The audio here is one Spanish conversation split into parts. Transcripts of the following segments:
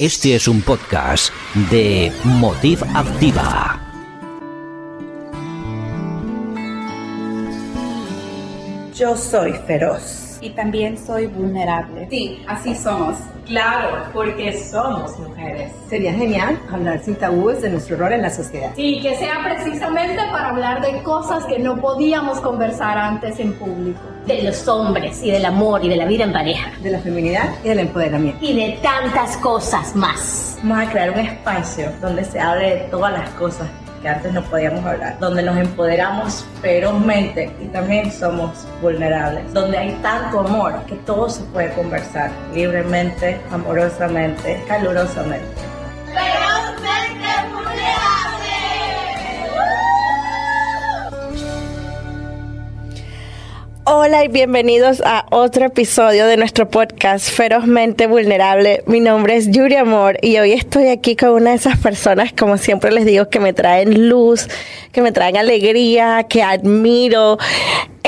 Este es un podcast de Motiv Activa. Yo soy feroz. Y también soy vulnerable. Sí, así somos. Claro, porque somos mujeres. Sería genial hablar sin tabúes de nuestro rol en la sociedad. Sí, que sea precisamente para hablar de cosas que no podíamos conversar antes en público. De los hombres y del amor y de la vida en pareja. De la feminidad y del empoderamiento. Y de tantas cosas más. Vamos a crear un espacio donde se hable de todas las cosas que antes no podíamos hablar, donde nos empoderamos ferozmente y también somos vulnerables, donde hay tanto amor que todo se puede conversar libremente, amorosamente, calurosamente. Hola y bienvenidos a otro episodio de nuestro podcast Ferozmente Vulnerable. Mi nombre es Yuri Amor y hoy estoy aquí con una de esas personas, como siempre les digo, que me traen luz, que me traen alegría, que admiro.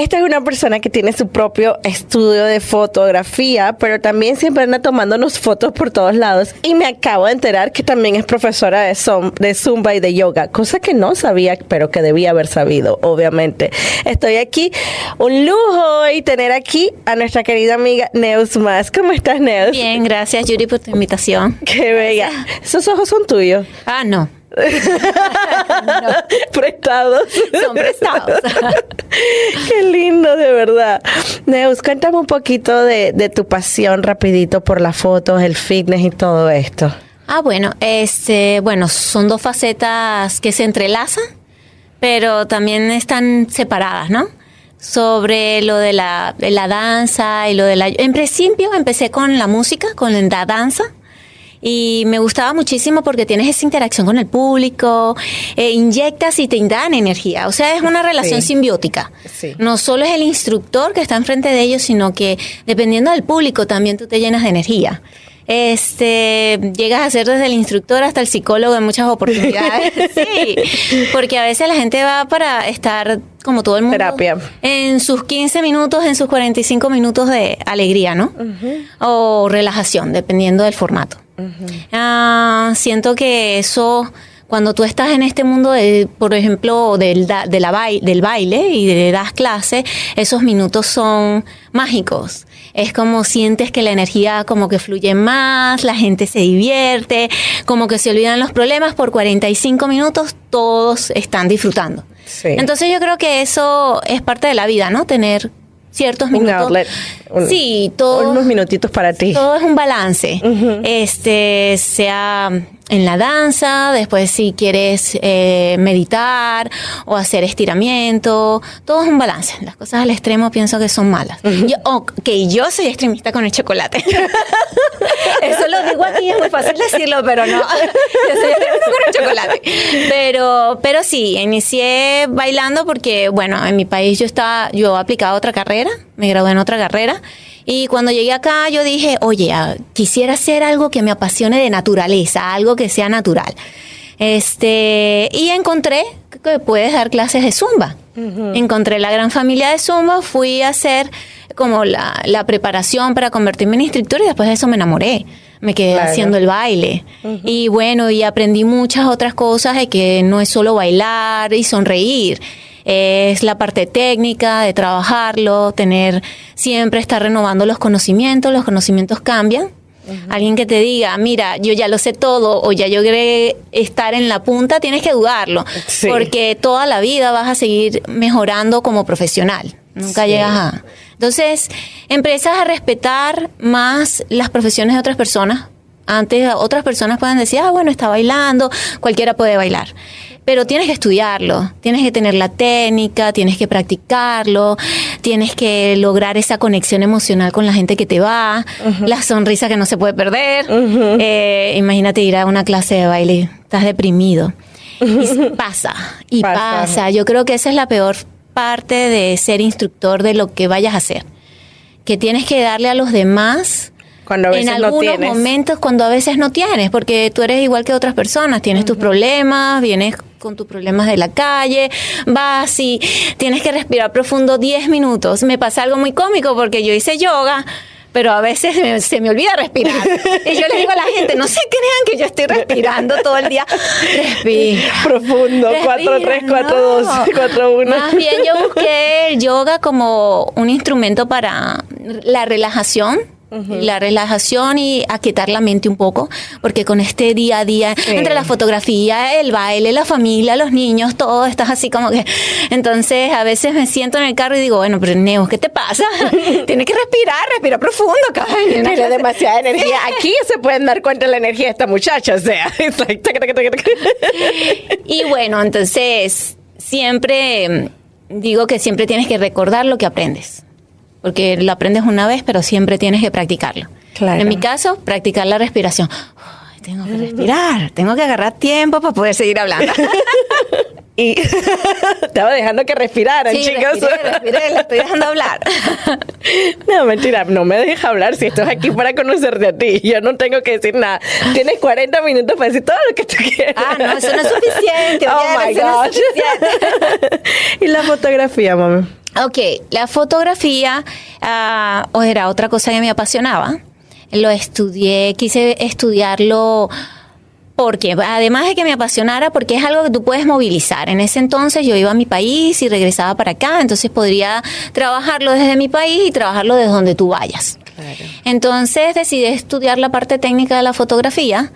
Esta es una persona que tiene su propio estudio de fotografía, pero también siempre anda tomándonos fotos por todos lados. Y me acabo de enterar que también es profesora de, de Zumba y de yoga, cosa que no sabía, pero que debía haber sabido, obviamente. Estoy aquí, un lujo y tener aquí a nuestra querida amiga Neus Más. ¿Cómo estás, Neus? Bien, gracias, Yuri, por tu invitación. Qué bella. ¿Esos ojos son tuyos? Ah, no. Prestados. Son prestados. Qué lindo, de verdad. Neus, cuéntame un poquito de, de, tu pasión rapidito por las fotos, el fitness y todo esto. Ah, bueno, este, bueno, son dos facetas que se entrelazan, pero también están separadas, ¿no? Sobre lo de la, de la danza y lo de la... En principio empecé con la música, con la danza, y me gustaba muchísimo porque tienes esa interacción con el público, eh, inyectas y te dan energía. O sea, es una relación sí. simbiótica. Sí. No solo es el instructor que está enfrente de ellos, sino que dependiendo del público también tú te llenas de energía. Este, llegas a ser desde el instructor hasta el psicólogo en muchas oportunidades. sí, porque a veces la gente va para estar como todo el mundo Terapia. en sus 15 minutos, en sus 45 minutos de alegría, ¿no? Uh -huh. O relajación, dependiendo del formato. Uh -huh. ah, siento que eso cuando tú estás en este mundo, de, por ejemplo, del, de la baile, del baile y de das clase, esos minutos son mágicos. Es como sientes que la energía como que fluye más, la gente se divierte, como que se olvidan los problemas por 45 minutos, todos están disfrutando. Sí. Entonces yo creo que eso es parte de la vida, ¿no? Tener ciertos un minutos. Outlet, un, sí, todo. Unos minutitos para ti. Todo es un balance. Uh -huh. Este, sea en la danza, después si quieres eh, meditar o hacer estiramiento, todo es un balance. Las cosas al extremo pienso que son malas. Uh -huh. yo, oh, que yo soy extremista con el chocolate. Eso lo digo aquí, es muy fácil decirlo, pero no. Yo soy extremista con el chocolate. Pero, pero sí, inicié bailando porque, bueno, en mi país yo estaba, yo aplicaba otra carrera, me gradué en otra carrera. Y cuando llegué acá yo dije, oye, quisiera hacer algo que me apasione de naturaleza, algo que sea natural. Este, y encontré que puedes dar clases de zumba. Uh -huh. Encontré la gran familia de zumba, fui a hacer como la, la, preparación para convertirme en instructor y después de eso me enamoré. Me quedé claro. haciendo el baile. Uh -huh. Y bueno, y aprendí muchas otras cosas de que no es solo bailar y sonreír es la parte técnica de trabajarlo, tener siempre estar renovando los conocimientos, los conocimientos cambian. Uh -huh. Alguien que te diga, mira, yo ya lo sé todo o ya logré estar en la punta, tienes que dudarlo, sí. porque toda la vida vas a seguir mejorando como profesional. Nunca Sí. llegas a... Entonces, empiezas a respetar más las profesiones de otras personas. Antes otras personas pueden decir, ah, bueno, está bailando, cualquiera puede bailar pero tienes que estudiarlo, tienes que tener la técnica, tienes que practicarlo, tienes que lograr esa conexión emocional con la gente que te va, uh -huh. la sonrisa que no se puede perder. Uh -huh. eh, imagínate ir a una clase de baile, estás deprimido. Y pasa, y pasa. pasa. Yo creo que esa es la peor parte de ser instructor de lo que vayas a hacer, que tienes que darle a los demás cuando a veces en algunos no tienes. momentos cuando a veces no tienes, porque tú eres igual que otras personas, tienes uh -huh. tus problemas, vienes con tus problemas de la calle, vas y tienes que respirar profundo 10 minutos. Me pasa algo muy cómico porque yo hice yoga, pero a veces me- se me olvida respirar. Y yo le digo a la gente, no se crean que yo estoy respirando todo el día. Respira. Profundo, 4, 3, 4, 2, 4, 1. Más bien yo busqué el yoga como un instrumento para la relajación. La relajación y aquietar la mente un poco, porque con este día a día, Sí. entre la fotografía, el baile, la familia, los niños, todo, estás así como que. Entonces, a veces me siento en el carro y digo, bueno, pero Neus, ¿qué te pasa? Tienes que respirar, respira profundo, cabrón. Tiene demasiada energía. Aquí se pueden dar cuenta de la energía de esta muchacha. O sea. Y bueno, entonces siempre digo que siempre tienes que recordar lo que aprendes. Porque lo aprendes una vez, pero siempre tienes que practicarlo. Claro. En mi caso, practicar la respiración. Tengo que respirar, tengo que agarrar tiempo para poder seguir hablando. Y estaba dejando que respiraran, Sí, chicos. respiré, respiré, le estoy dejando hablar. No, mentira, no me dejes hablar si esto es aquí para conocerte a ti. Yo no tengo que decir nada. Tienes 40 minutos para decir todo lo que tú quieras. Ah, no, eso no es suficiente. Oh my eso no es gosh. suficiente. y la fotografía, mami. Ok, la fotografía ah, o era otra cosa que me apasionaba. Lo estudié, quise estudiarlo porque, además de que me apasionara, porque es algo que tú puedes movilizar. En ese entonces yo iba a mi país y regresaba para acá, entonces podría trabajarlo desde mi país y trabajarlo desde donde tú vayas. Entonces decidí estudiar la parte técnica de la fotografía.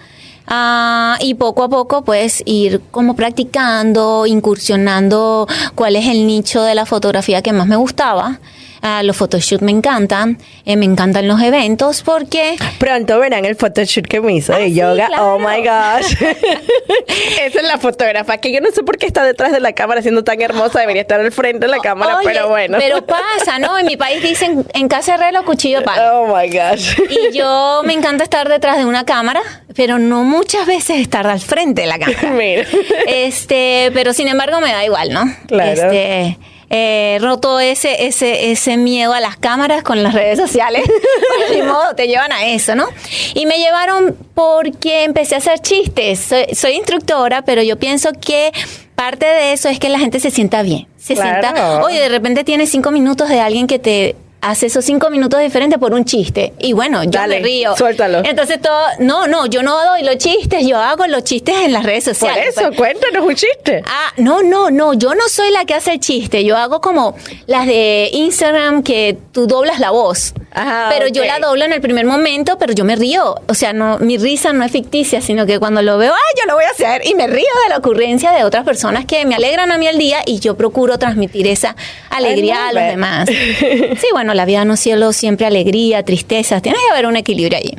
Ah, y poco a poco, pues, ir como practicando, incursionando cuál es el nicho de la fotografía que más me gustaba. Ah, los photoshoots me encantan, eh, me encantan los eventos porque Pronto verán el photoshoot que me hizo de Ah, sí, yoga. claro. Oh my gosh. Esa es la fotógrafa que yo no sé por qué está detrás de la cámara siendo tan hermosa. Debería estar al frente de la cámara, Oye, pero bueno. Pero pasa, ¿no? En mi país dicen en casa de reloj, cuchillo palo. Oh my gosh. Y yo me encanta estar detrás de una cámara, pero no muchas veces estar al frente de la cámara. Mira. Este, pero sin embargo me da igual, ¿no? Claro. Este, eh, roto ese, ese, ese miedo a las cámaras con las redes sociales. Pues, ni modo, te llevan a eso, ¿no? Y me llevaron porque empecé a hacer chistes. Soy, soy instructora, pero yo pienso que parte de eso es que la gente se sienta bien. Se Claro. sienta, oye, de repente tienes cinco minutos de alguien que te hace esos cinco minutos diferentes por un chiste. Y bueno, yo Dale, me río. suéltalo. Entonces todo, no, no, yo no doy los chistes, yo hago los chistes en las redes Por sociales. eso, pues. cuéntanos un chiste. Ah, no, no, no, yo no soy la que hace el chiste, yo hago como las de Instagram que tú doblas la voz. Ajá, pero yo la doblo en el primer momento, pero yo me río. O sea, no, mi risa no es ficticia, sino que cuando lo veo, ay, yo lo voy a hacer. Y me río de la ocurrencia de otras personas que me alegran a mí el día y yo procuro transmitir esa alegría a los demás. Sí, bueno, la vida no es cielo, siempre alegría, tristeza, tiene que haber un equilibrio allí.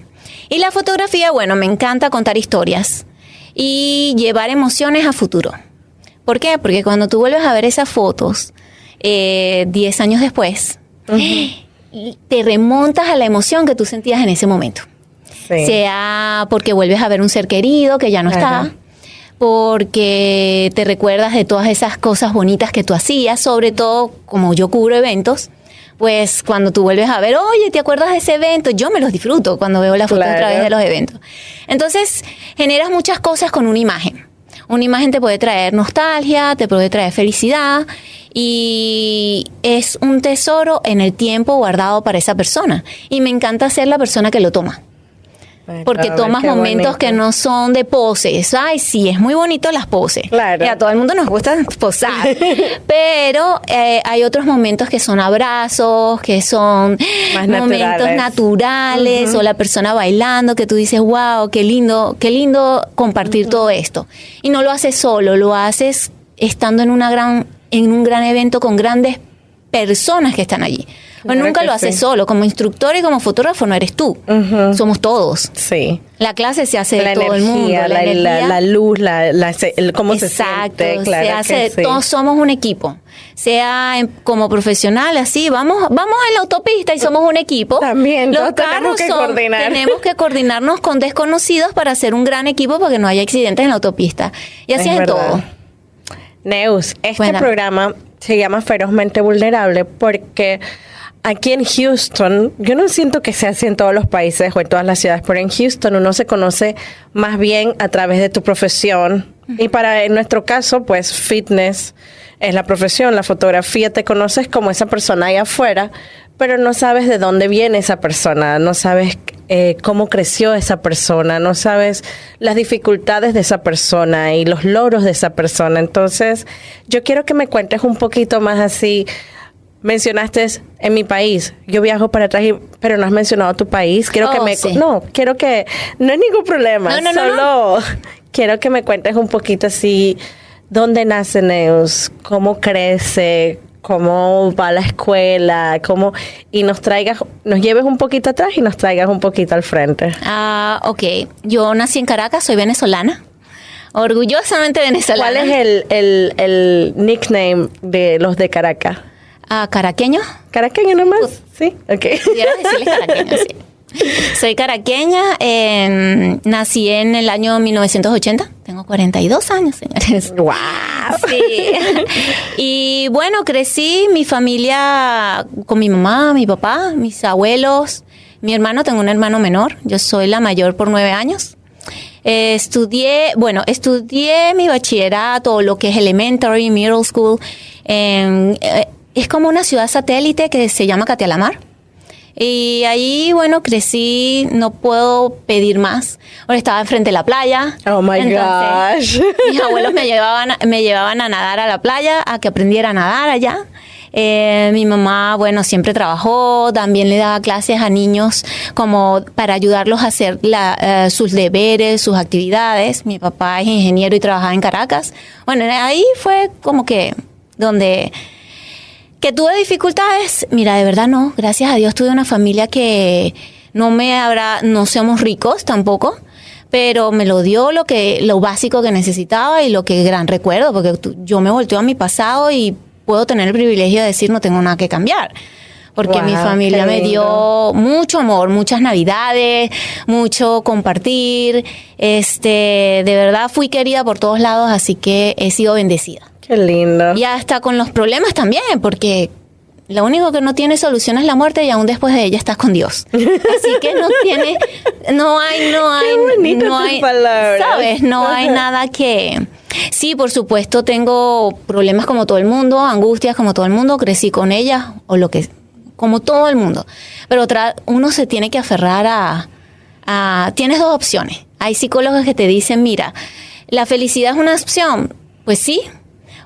Y la fotografía, bueno, me encanta contar historias y llevar emociones a futuro. ¿Por qué? Porque cuando tú vuelves a ver esas fotos, eh, 10 años después, te remontas a la emoción que tú sentías en ese momento. Sí. Sea porque vuelves a ver un ser querido que ya no Ajá. está, porque te recuerdas de todas esas cosas bonitas que tú hacías, sobre todo como yo cubro eventos. Pues cuando tú vuelves a ver, oye, ¿te acuerdas de ese evento? Yo me los disfruto cuando veo la foto a través de los eventos. Entonces, generas muchas cosas con una imagen. Una imagen te puede traer nostalgia, te puede traer felicidad y es un tesoro en el tiempo guardado para esa persona. Y me encanta ser la persona que lo toma. Porque ver, tomas momentos bonito. que no son de poses. Ay, sí, es muy bonito las poses. Claro. Y a todo el mundo nos gusta posar. Pero eh, hay otros momentos que son abrazos, que son Más momentos naturales. naturales, o la persona bailando, que tú dices, wow, qué lindo, qué lindo compartir todo esto. Y no lo haces solo, lo haces estando en una gran, en un gran evento con grandes personas que están allí. Claro nunca lo haces sí. solo, como instructor y como fotógrafo no eres tú, somos todos. Sí. La clase se hace de la todo el mundo. energía, la, la- energía- la luz, la, el- cómo Exacto, se siente. Claro se hace, sí. todos somos un equipo. Sea en- como profesional, así, vamos, vamos en la autopista y somos un equipo. También, Los todos tenemos carros que son- coordinar. tenemos que coordinarnos con desconocidos para hacer un gran equipo para que no haya accidentes en la autopista. Y así Es es, todo. Neus, este programa se llama Ferozmente Vulnerable porque aquí en Houston, yo no siento que sea así en todos los países o en todas las ciudades, pero en Houston uno se conoce más bien a través de tu profesión. Y para en nuestro caso, pues fitness, es la profesión, la fotografía, te conoces como esa persona ahí afuera, pero no sabes de dónde viene esa persona, no sabes eh, cómo creció esa persona, no sabes las dificultades de esa persona y los logros de esa persona. Entonces, yo quiero que me cuentes un poquito más así. Mencionaste en mi país, yo viajo para atrás, y- pero no has mencionado tu país. Quiero que Oh, me. sí. No, quiero que. No hay ningún problema. No, no, no, solo quiero que me cuentes un poquito así. ¿Dónde nace Neus? ¿Cómo crece? ¿Cómo va la escuela? ¿Cómo? Y nos traigas, nos lleves un poquito atrás y nos traigas un poquito al frente. Ah, ok. Yo nací en Caracas, soy venezolana. Orgullosamente venezolana. ¿Cuál es el, el, el nickname de los de Caracas? Ah, caraqueño. ¿Caraqueño nomás? Sí, ok. Caraqueño, sí. Soy caraqueña, em, nací en el año 1980, tengo 42 años, señores. ¡Wow! Sí. Y bueno, crecí mi familia con mi mamá, mi papá, mis abuelos, mi hermano, tengo un hermano menor, yo soy la mayor por nueve años. Eh, estudié, bueno, estudié mi bachillerato, lo que es elementary, middle school. en, eh, es como una ciudad satélite que se llama Catialamar. Y ahí, bueno, crecí, no puedo pedir más. Ahora estaba enfrente de la playa. Oh my Entonces, gosh. Mis abuelos me llevaban, me llevaban a nadar a la playa, a que aprendiera a nadar allá. Eh, mi mamá, bueno, siempre trabajó, también le daba clases a niños como para ayudarlos a hacer la, eh, sus deberes, sus actividades. Mi papá es ingeniero y trabajaba en Caracas. Bueno, ahí fue como que donde que tuve dificultades, mira, de verdad no, gracias a Dios tuve una familia que no me habrá, no somos ricos tampoco, pero me lo dio lo que, lo básico que necesitaba y lo que gran recuerdo, porque yo me volteo a mi pasado y puedo tener el privilegio de decir no tengo nada que cambiar. Porque mi familia me dio mucho amor, muchas navidades, mucho compartir. Este, de verdad fui querida por todos lados, así que he sido bendecida. Qué lindo. Y hasta con los problemas también, porque lo único que no tiene solución es la muerte y aún después de ella estás con Dios. Así que no tiene, no hay, no hay, bonitas no hay, palabras. sabes, no hay nada que. Sí, por supuesto, tengo problemas como todo el mundo, angustias como todo el mundo, crecí con ellas o lo que, como todo el mundo. Pero otra, uno se tiene que aferrar a, a, tienes dos opciones. Hay psicólogos que te dicen, mira, la felicidad es una opción. Pues sí,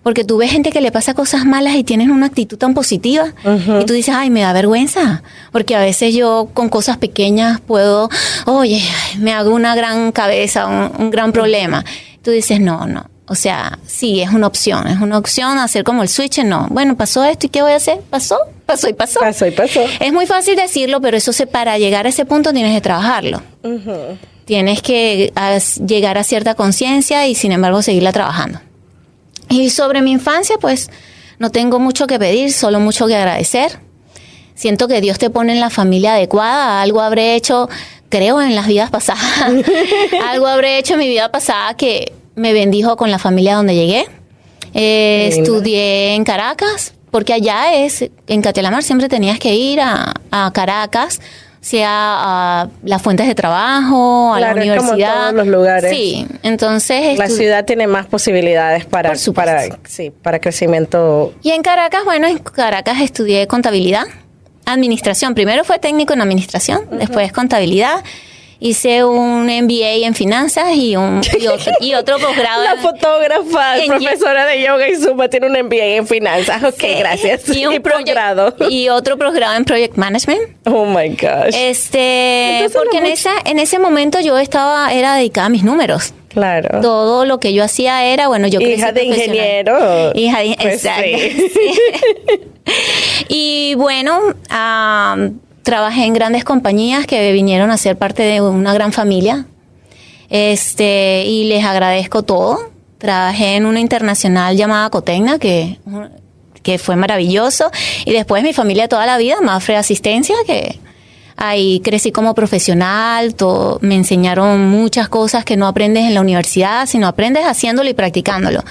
porque tú ves gente que le pasa cosas malas y tienen una actitud tan positiva y tú dices, ay, me da vergüenza, porque a veces yo con cosas pequeñas puedo, oye, me hago una gran cabeza, un, un gran problema. Tú dices, no, no. O sea, sí, es una opción, es una opción hacer como el switch, no. Bueno, pasó esto y ¿qué voy a hacer? Pasó, pasó y pasó. Pasó y pasó. Es muy fácil decirlo, pero eso se, para llegar a ese punto tienes que trabajarlo. Tienes que llegar a cierta conciencia y sin embargo seguirla trabajando. Y sobre mi infancia, pues no tengo mucho que pedir, solo mucho que agradecer. Siento que Dios te pone en la familia adecuada, algo habré hecho, creo en las vidas pasadas, algo habré hecho en mi vida pasada que me bendijo con la familia donde llegué. Eh, estudié en Caracas, porque allá es, en Catelamar siempre tenías que ir a, a Caracas, sea a las fuentes de trabajo, a la es como universidad. todos los lugares. Sí, entonces... La ciudad tiene más posibilidades para, para, sí, para crecimiento. Y en Caracas, bueno, en Caracas estudié contabilidad, administración. Primero fue técnico en administración, después contabilidad. Hice un MBA en finanzas y, un, y, otro, y otro posgrado. La en- fotógrafa, en- profesora de yoga y zumba, tiene un MBA en finanzas. Ok, gracias. Y, un posgrado. Y otro posgrado en Project Management. Oh my gosh. Este, Entonces, porque no en, esa, en ese momento yo estaba, era dedicada a mis números. claro. Todo lo que yo hacía era, bueno, yo Hija de ingeniero. Hija de Pues exacto. sí. sí. y bueno, am, trabajé en grandes compañías que vinieron a ser parte de una gran familia. Este, y les agradezco todo. Trabajé en una internacional llamada Cotecna, que, que fue maravilloso. Y después mi familia toda la vida, Mafre Asistencia, que ahí crecí como profesional. Todo, me enseñaron muchas cosas que no aprendes en la universidad, sino aprendes haciéndolo y practicándolo.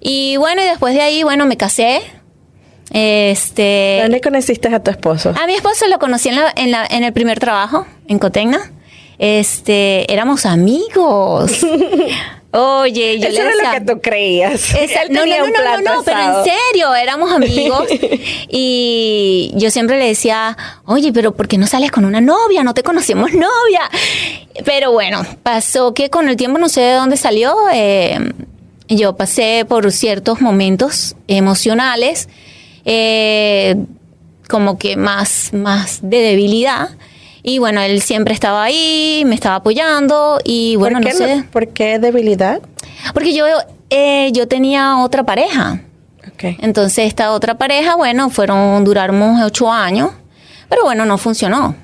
Y bueno, y después de ahí, bueno, me casé. Este, ¿Dónde conociste a tu esposo? a mi esposo lo conocí en, la- en, la- en el primer trabajo, en Cotecna. Este, éramos amigos. Oye, yo Eso le era lo que tú creías. Esa- no, no, no, no, pero en serio, éramos amigos y yo siempre le decía, oye, pero ¿por qué no sales con una novia? No te conocemos novia. Pero bueno, pasó que con el tiempo no sé de dónde salió. eh, yo pasé por ciertos momentos emocionales, eh, como que más, más de debilidad. Y bueno, él siempre estaba ahí, me estaba apoyando y bueno, ¿Por no sé. ¿Por qué debilidad? Porque yo, eh, yo tenía otra pareja. Ok. Entonces esta otra pareja, bueno, fueron, duramos ocho años, pero bueno, no funcionó.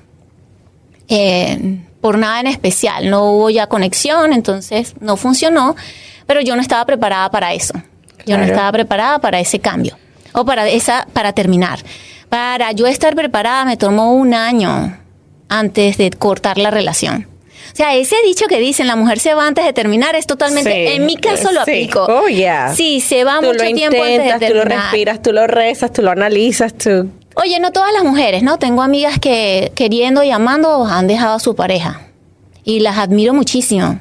Eh, por nada en especial, no hubo ya conexión, entonces no funcionó, pero yo no estaba preparada para eso. Yo no estaba preparada para ese cambio o para esa, para terminar. Para yo estar preparada me tomó un año antes de cortar la relación. O sea, ese dicho que dicen la mujer se va antes de terminar es totalmente, Sí, en mi caso lo sí. aplico. Oh, yeah. Sí, se va Tú mucho lo tiempo antes de intentas, tú lo terminar. respiras, tú lo rezas, tú lo analizas, tú... Oye, no todas las mujeres, ¿no? Tengo amigas que queriendo y amando han dejado a su pareja. Y las admiro muchísimo.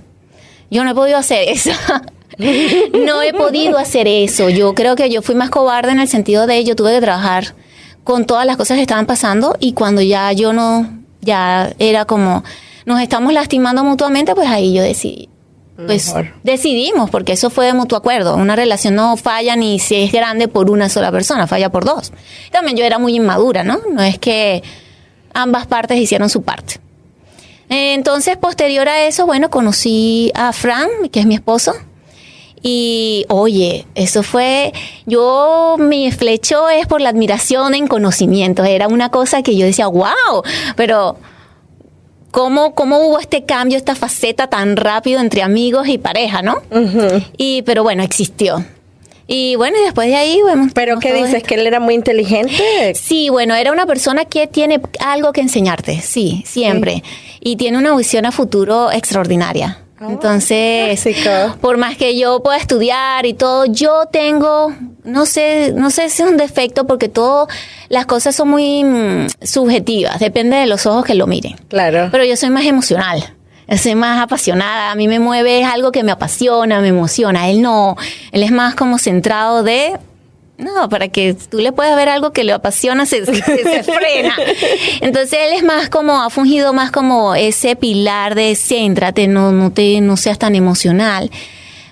Yo no he podido hacer eso. no he podido hacer eso. Yo creo que yo fui más cobarde en el sentido de yo tuve que trabajar con todas las cosas que estaban pasando y cuando ya yo no, ya era como, nos estamos lastimando mutuamente, pues ahí yo decidí. Pues Mejor. decidimos, porque eso fue de mutuo acuerdo. Una relación no falla ni si es grande por una sola persona, falla por dos. También yo era muy inmadura, ¿no? No es que ambas partes hicieron su parte. Entonces, posterior a eso, bueno, conocí a Fran, que es mi esposo. Y oye, eso fue, yo mi flecho es por la admiración en conocimiento. Era una cosa que yo decía, wow, pero ¿cómo, cómo hubo este cambio, esta faceta tan rápido entre amigos y pareja, ¿no? Y, pero bueno, existió. Y bueno, y después de ahí, bueno. ¿Pero qué dices? esto. ¿Que él era muy inteligente? Sí, bueno, era una persona que tiene algo que enseñarte, sí, siempre. Y tiene una visión a futuro extraordinaria. Entonces, clásico. por más que yo pueda estudiar y todo, yo tengo, no sé, no sé si es un defecto porque todo, las cosas son muy mm, subjetivas, depende de los ojos que lo miren. Claro. Pero yo soy más emocional. Soy más apasionada. A mí me mueve es algo que me apasiona, me emociona. Él no. Él es más como centrado de. No, para que tú le puedas ver algo que le apasiona, se, se- se frena. Entonces él es más como, ha fungido más como ese pilar de céntrate, no, no te, no seas tan emocional.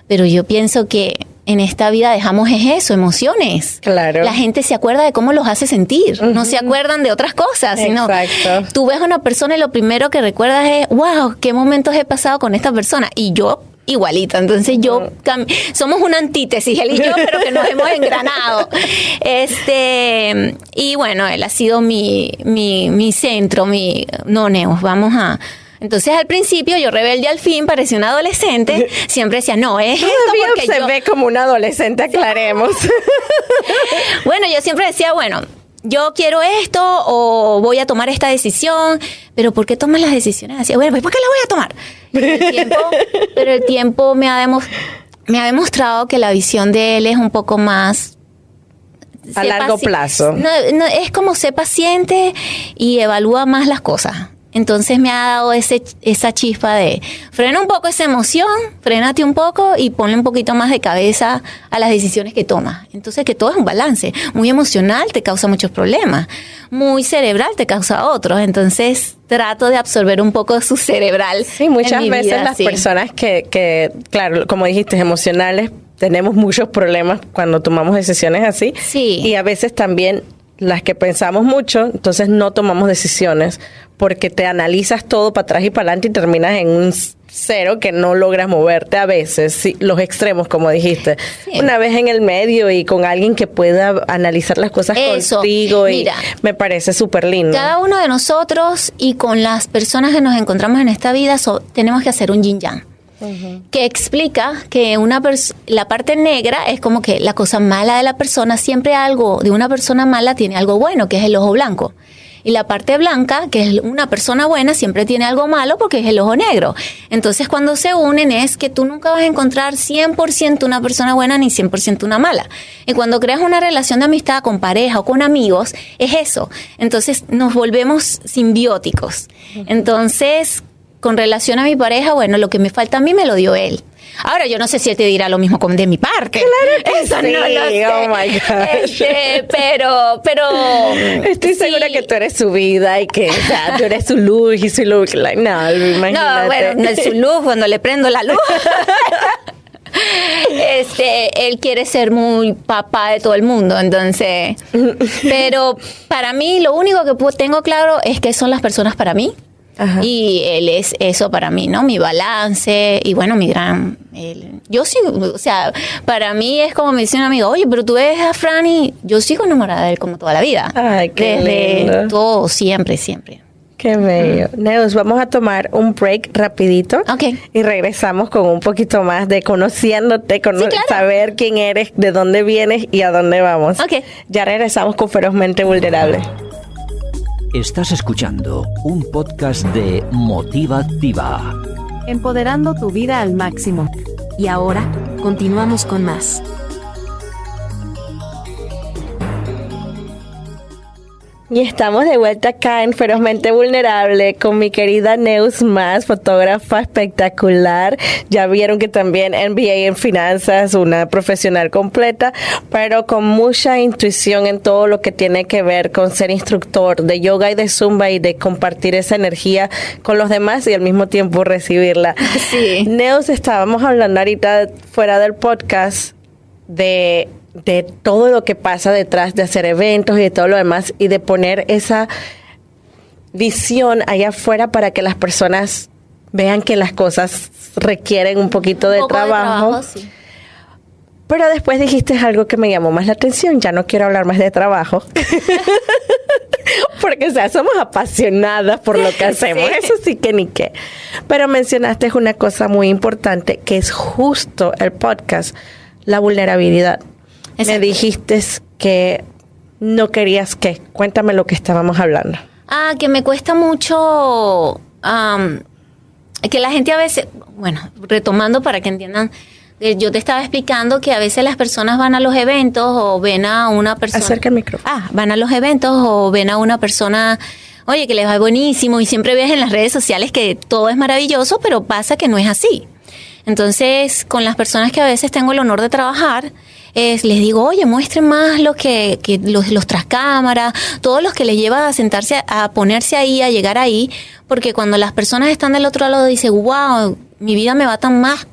Pero yo pienso que en esta vida dejamos es eso, emociones. Claro. La gente se acuerda de cómo los hace sentir, no se acuerdan de otras cosas, sino Exacto. tú ves a una persona y lo primero que recuerdas es, wow, qué momentos he pasado con esta persona. Y yo igualita, entonces yo cam- somos una antítesis, él y yo, pero que nos hemos engranado. Este, y bueno, él ha sido mi, mi, mi centro, mi, no, Neos, vamos a... Entonces al principio yo rebelde al fin, parecía una adolescente, siempre decía, no, es esto porque se yo- ve como un adolescente, aclaremos. bueno, yo siempre decía, bueno, yo quiero esto o voy a tomar esta decisión, pero ¿por qué tomas las decisiones así? Bueno, pues ¿por qué la voy a tomar? Pero el tiempo, pero el tiempo me, ha demos- me ha demostrado que la visión de él es un poco más... A largo paci- plazo. No, no, es como ser paciente y evalúa más las cosas. Entonces me ha dado ese, esa chispa de frena un poco esa emoción, frénate un poco y ponle un poquito más de cabeza a las decisiones que tomas. Entonces que todo es un balance. Muy emocional te causa muchos problemas, muy cerebral te causa otros. Entonces trato de absorber un poco su cerebral. Sí, muchas en mi veces vida, las sí. personas que, que, claro, como dijiste, emocionales, tenemos muchos problemas cuando tomamos decisiones así. Sí. Y a veces también las que pensamos mucho, entonces no tomamos decisiones porque te analizas todo para atrás y para adelante y terminas en un cero que no logras moverte a veces, sí, los extremos como dijiste. Sí. Una vez en el medio y con alguien que pueda analizar las cosas Eso. contigo y Mira. me parece súper lindo. Cada uno de nosotros y con las personas que nos encontramos en esta vida so- tenemos que hacer un yin yang. Que explica que una la parte negra es como que la cosa mala de la persona, siempre algo de una persona mala tiene algo bueno, que es el ojo blanco. Y la parte blanca, que es una persona buena, siempre tiene algo malo porque es el ojo negro. Entonces, cuando se unen es que tú nunca vas a encontrar 100% una persona buena ni 100% una mala. Y cuando creas una relación de amistad con pareja o con amigos, es eso. Entonces, nos volvemos simbióticos. Entonces, con relación a mi pareja, bueno, lo que me falta a mí me lo dio él. Ahora, yo no sé si él te dirá lo mismo de mi parte. Claro que Eso sí. no lo sé. Oh my gosh. Este, pero, pero. Estoy segura que tú eres su vida y que o sea, tú eres su luz y su luz. Like, no, imagínate. No, bueno, no es su luz cuando le prendo la luz. Este, él quiere ser muy papá de todo el mundo, entonces. Pero para mí, lo único que tengo claro es que son las personas para mí. Ajá. Y él es eso para mí, ¿no? Mi balance y bueno, mi gran... él- yo sí, o sea, para mí es como me dice un amigo, oye, pero tú ves a Franny, yo sigo enamorada de él como toda la vida. Ay, qué Desde lindo. todo, siempre, siempre. Qué bello. Neus, vamos a tomar un break rapidito. Ok. Y regresamos con un poquito más de conociéndote, con Sí, claro. saber quién eres, de dónde vienes y a dónde vamos. Ok. Ya regresamos con Ferozmente Vulnerable. Estás escuchando un podcast de Motiva. Empoderando tu vida al máximo. Y ahora, continuamos con más. Y estamos de vuelta acá en Ferozmente Vulnerable con mi querida Neus Más, fotógrafa espectacular. Ya vieron que también MBA en finanzas, una profesional completa, pero con mucha intuición en todo lo que tiene que ver con ser instructor de yoga y de zumba y de compartir esa energía con los demás y al mismo tiempo recibirla. Sí. Neus, estábamos hablando ahorita fuera del podcast de, de todo lo que pasa detrás de hacer eventos y de todo lo demás y de poner esa visión allá afuera para que las personas vean que las cosas requieren un poquito de trabajo. sí. Pero después dijiste algo que me llamó más la atención. Ya no quiero hablar más de trabajo. Porque, o sea, somos apasionadas por lo que hacemos. Sí. Eso sí que ni qué. Pero mencionaste una cosa muy importante que es justo el podcast, la vulnerabilidad. Me dijiste que no querías que. Cuéntame lo que estábamos hablando. Ah, que me cuesta mucho que la gente a veces, bueno, retomando para que entiendan, eh, yo te estaba explicando que a veces las personas van a los eventos o ven a una persona. Acerca el micrófono. Ah, van a los eventos o ven a una persona, oye, que les va buenísimo y siempre ves en las redes sociales que todo es maravilloso, pero pasa que no es así. Entonces, con las personas que a veces tengo el honor de trabajar, es, les digo, oye, muestren más lo que, que los, los tras cámaras, todos los que les lleva a sentarse, a ponerse ahí, a llegar ahí, porque cuando las personas están del otro lado dicen, wow, mi vida me va tan más,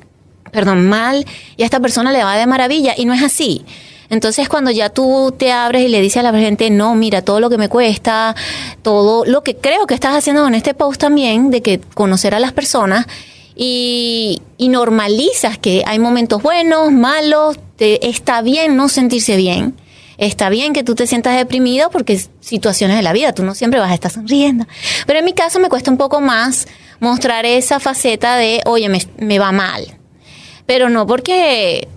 perdón, mal, y a esta persona le va de maravilla, y no es así. Entonces, cuando ya tú te abres y le dices a la gente, no, mira, todo lo que me cuesta, todo lo que creo que estás haciendo con este post también, de que conocer a las personas, y, y normalizas que hay momentos buenos, malos, te, está bien no sentirse bien. Está bien que tú te sientas deprimido porque es situaciones de la vida, tú no siempre vas a estar sonriendo. Pero en mi caso me cuesta un poco más mostrar esa faceta de, oye, me, me va mal. Pero no porque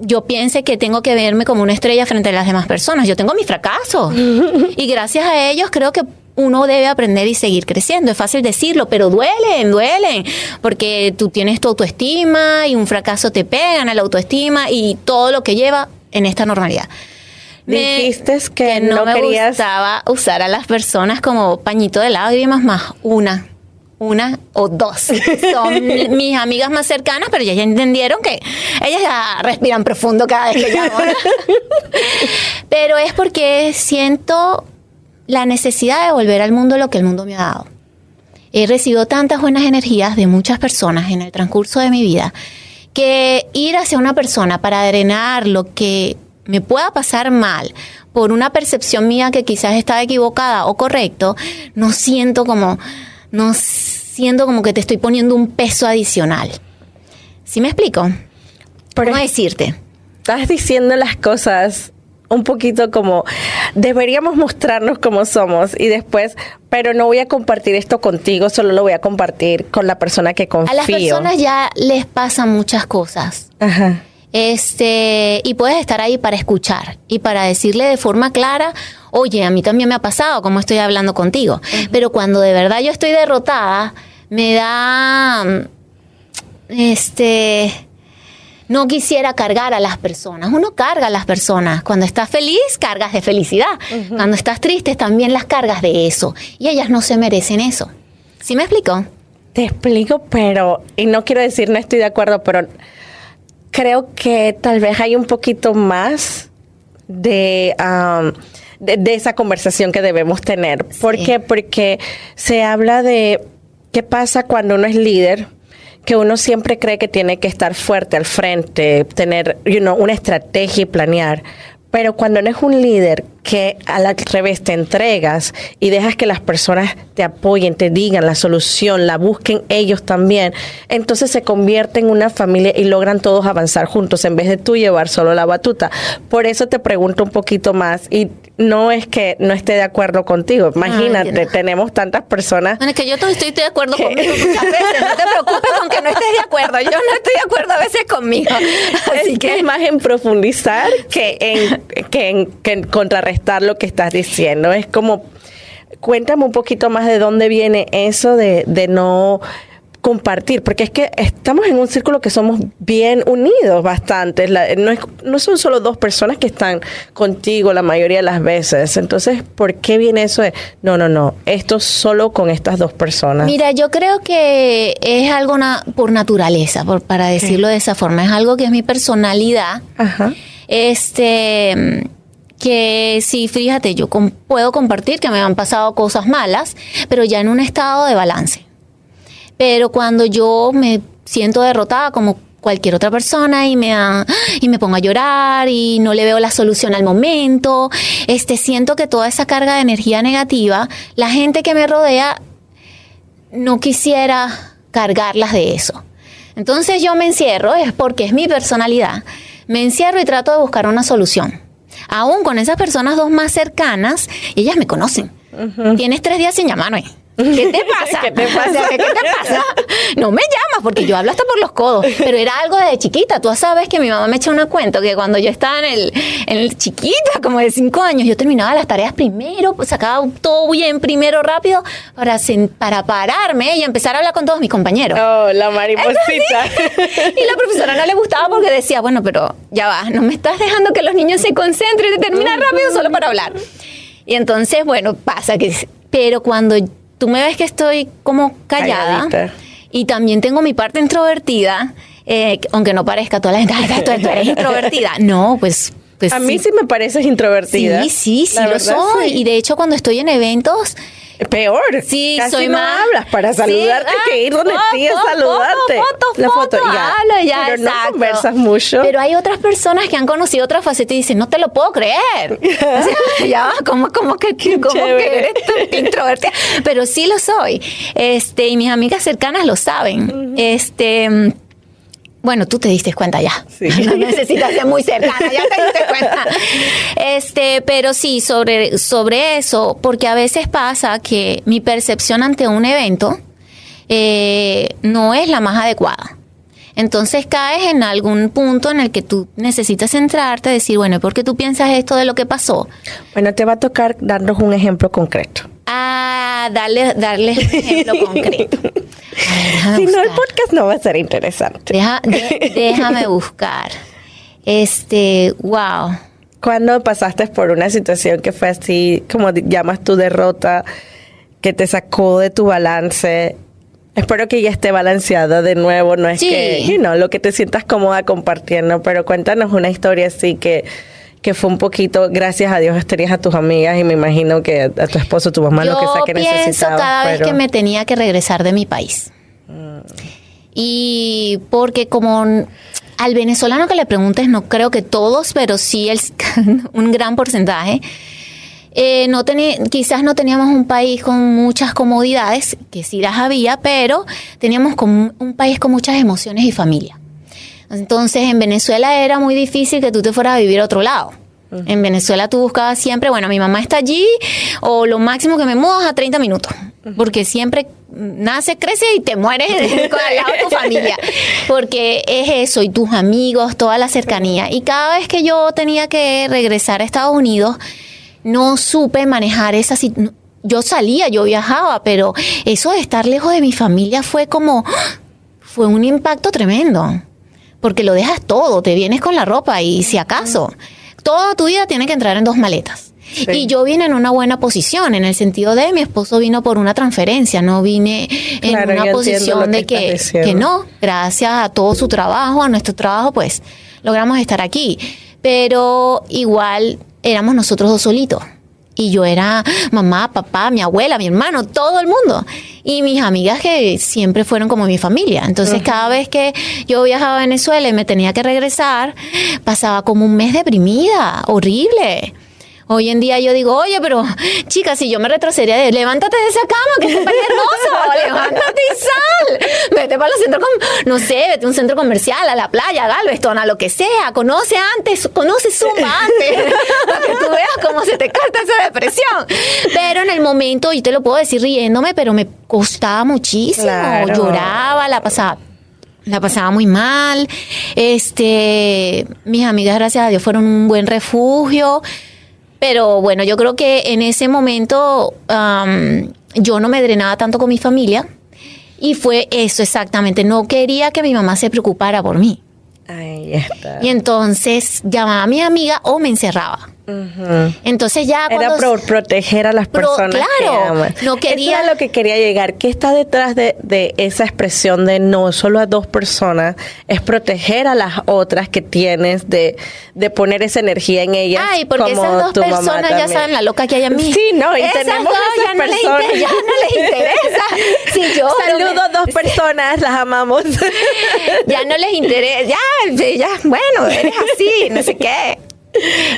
yo piense que tengo que verme como una estrella frente a las demás personas. Yo tengo mis fracasos. y gracias a ellos creo que uno debe aprender y seguir creciendo. Es fácil decirlo, pero duelen, duelen. Porque tú tienes tu autoestima y un fracaso te pega en la autoestima y todo lo que lleva en esta normalidad. Me- Dijiste que, no, no, me querías. gustaba usar a las personas como pañito de lágrimas más una una o dos son mi- mis amigas más cercanas pero ya, ya entendieron que ellas ya respiran profundo cada vez que llamo pero es porque siento la necesidad de volver al mundo lo que el mundo me ha dado he recibido tantas buenas energías de muchas personas en el transcurso de mi vida que ir hacia una persona para drenar lo que me pueda pasar mal por una percepción mía que quizás estaba equivocada o correcto, no siento como, no siento como que te estoy poniendo un peso adicional. ¿Sí me explico? Pero ¿Cómo decirte? estás diciendo las cosas un poquito como deberíamos mostrarnos como somos y después, pero no voy a compartir esto contigo, solo lo voy a compartir con la persona que confío. A las personas ya les pasan muchas cosas. Ajá. Este, y puedes estar ahí para escuchar y para decirle de forma clara, oye, a mí también me ha pasado como estoy hablando contigo. Pero cuando de verdad yo estoy derrotada, me da, este, no quisiera cargar a las personas. Uno carga a las personas. Cuando estás feliz, cargas de felicidad. Cuando estás triste, también las cargas de eso. Y ellas no se merecen eso. ¿Sí me explico? Te explico, pero, y no quiero decir no estoy de acuerdo, pero creo que tal vez hay un poquito más de, um, de, de, esa conversación que debemos tener. ¿Por qué? Porque se habla de qué pasa cuando uno es líder que uno siempre cree que tiene que estar fuerte al frente, tener you una estrategia y planear. Pero cuando no es un líder que al revés te entregas y dejas que las personas te apoyen, te digan la solución, la busquen ellos también, entonces se convierte en una familia y logran todos avanzar juntos en vez de tú llevar solo la batuta. Por eso te pregunto un poquito más y no es que no esté de acuerdo contigo. Imagínate, Ay, no. tenemos tantas personas. Bueno, es que yo estoy de acuerdo que... conmigo muchas veces. No te preocupes con que no estés de acuerdo. Yo no estoy de acuerdo a veces conmigo. Así es que es más en profundizar que en, que en, que en contrarrestar lo que estás diciendo. Es como, cuéntame un poquito más de dónde viene eso de, de no compartir, porque es que estamos en un círculo que somos bien unidos bastante. La, no, es, no, son solo dos personas que están contigo la mayoría de las veces. Entonces, ¿por qué viene eso de, no, no, no, esto solo con estas dos personas? Mira, yo creo que es algo na por naturaleza, por, para decirlo de esa forma. Es algo que es mi personalidad. Ajá. Este que sí, fíjate, yo puedo compartir que me han pasado cosas malas, pero ya en un estado de balance. Pero cuando yo me siento derrotada como cualquier otra persona y me y me pongo a llorar y no le veo la solución al momento, este siento que toda esa carga de energía negativa, la gente que me rodea no quisiera cargarlas de eso. Entonces yo me encierro, es porque es mi personalidad. Me encierro y trato de buscar una solución. Aún con esas personas dos más cercanas, ellas me conocen. Uh -huh. Tienes tres días sin llamarme. ¿Qué te pasa? ¿Qué te pasa? O sea, ¿qué te pasa? No me llamas porque yo hablo hasta por los codos. Pero era algo de chiquita. Tú sabes que mi mamá me echó una cuento que cuando yo estaba en el, en el chiquita, como de cinco años, yo terminaba las tareas primero, pues sacaba todo bien primero rápido para, para pararme y empezar a hablar con todos mis compañeros. Oh, la mariposita. Entonces, y la profesora no le gustaba porque decía, bueno, pero ya va, no me estás dejando que los niños se concentren y terminar rápido solo para hablar. Y entonces, bueno, pasa que... Pero cuando tú me ves que estoy como callada Calladita. y también tengo mi parte introvertida, eh, aunque no parezca toda la gente, tú, tú eres introvertida. No, pues pues a mí sí. sí me pareces introvertida. Sí, sí, sí, lo soy. Sí. Y de hecho, cuando estoy en eventos. Peor. Sí, Casi soy no más. hablas para saludarte sí, que ir donde ti a saludarte. Foto, foto, la foto, ya. Hablo, ya Pero exacto. no conversas mucho. Pero hay otras personas que han conocido otra faceta y dicen, no te lo puedo creer. o sea, ya, como, como que, como que eres introvertida. Pero sí lo soy. Este, y mis amigas cercanas lo saben. Uh -huh. Este bueno, tú te diste cuenta ya. Sí. No necesitas ser muy cercana, ya te diste cuenta. Este, pero sí, sobre, sobre eso, porque a veces pasa que mi percepción ante un evento eh, no es la más adecuada. Entonces caes en algún punto en el que tú necesitas centrarte, decir, bueno, ¿por qué tú piensas esto de lo que pasó? Bueno, te va a tocar darnos un ejemplo concreto. Ah, darle, darle un ejemplo concreto. Si no, el podcast no va a ser interesante. Deja, de, déjame buscar. Este, wow. ¿Cuándo pasaste por una situación que fue así, como llamas tu derrota, que te sacó de tu balance? Espero que ya esté balanceada de nuevo, no es sí. que, you know, lo que te sientas cómoda compartiendo, pero cuéntanos una historia así que que fue un poquito, gracias a Dios, tenías a tus amigas y me imagino que a tu esposo, tu mamá, Yo lo que sea que pienso necesitaba. cada pero... vez que me tenía que regresar de mi país. Mm. Y porque como al venezolano que le preguntes, no creo que todos, pero sí el, un gran porcentaje, eh, no quizás no teníamos un país con muchas comodidades, que sí las había, pero teníamos un país con muchas emociones y familia. Entonces en Venezuela era muy difícil que tú te fueras a vivir a otro lado. En Venezuela tú buscabas siempre, bueno, mi mamá está allí o lo máximo que me mudo es a 30 minutos, porque siempre nace, crece y te mueres con al lado de tu familia, porque es eso y tus amigos, toda la cercanía. Y cada vez que yo tenía que regresar a Estados Unidos, no supe manejar esa situación. Yo salía, yo viajaba, pero eso de estar lejos de mi familia fue como, fue un impacto tremendo porque lo dejas todo, te vienes con la ropa y si acaso, toda tu vida tiene que entrar en dos maletas. Y yo vine en una buena posición, en el sentido de mi esposo vino por una transferencia, no vine en Claro, una posición de que que no, gracias a todo su trabajo, a nuestro trabajo, pues logramos estar aquí. Pero igual éramos nosotros dos solitos. Y yo era mamá, papá, mi abuela, mi hermano, todo el mundo. Y mis amigas que siempre fueron como mi familia. Entonces cada vez que yo viajaba a Venezuela y me tenía que regresar, pasaba como un mes deprimida, horrible. Hoy en día yo digo, oye, pero chica, si yo me retrocedería de levántate de esa cama, que es un país hermoso, levántate y sal. Vete para los centros, com- no sé, vete a un centro comercial, a la playa, a Galveston, a lo que sea. Conoce antes, conoce Zumba antes, para que tú veas cómo se te corta esa depresión. Pero en el momento, y te lo puedo decir riéndome, pero me costaba muchísimo. Claro. Lloraba, la pasaba la pasaba muy mal. Este, mis amigas, gracias a Dios, fueron un buen refugio. Pero bueno, yo creo que en ese momento yo no me drenaba tanto con mi familia. Y fue eso exactamente. No quería que mi mamá se preocupara por mí. Ahí está. Y entonces llamaba a mi amiga o me encerraba. Entonces ya Era por proteger a las Pro- personas que claro, aman. no quería- Eso era lo que quería llegar. ¿Qué está detrás de, de esa expresión de no solo a dos personas? Es proteger a las otras que tienes, de, de poner esa energía en ellas. Ay, porque como esas dos personas ya saben la loca que hay en mí. Sí, no, y esas tenemos dos esas ya no, les personas. ya no les interesa. Si yo no me- dos personas, las amamos. ya no les interesa, ya, ya, bueno, eres así, no sé qué.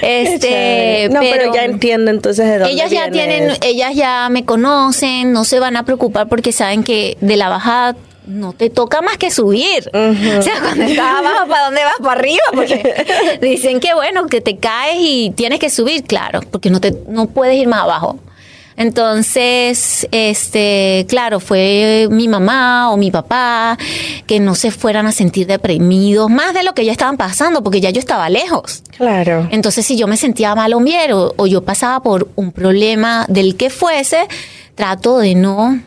Este, no, pero, ya entiendo entonces de dónde ellas ya tienen, ellas ya me conocen, no se van a preocupar porque saben que de la bajada no te toca más que subir. O sea, cuando estás abajo, ¿para dónde vas? Para arriba, porque dicen que bueno, que te caes y tienes que subir, claro, porque no te, no puedes ir más abajo. Entonces, este, claro, fue mi mamá o mi papá que no se fueran a sentir deprimidos, más de lo que ya estaban pasando, porque ya yo estaba lejos. Claro. Entonces, si yo me sentía mal o bien, o, o yo pasaba por un problema del que fuese, trato de no.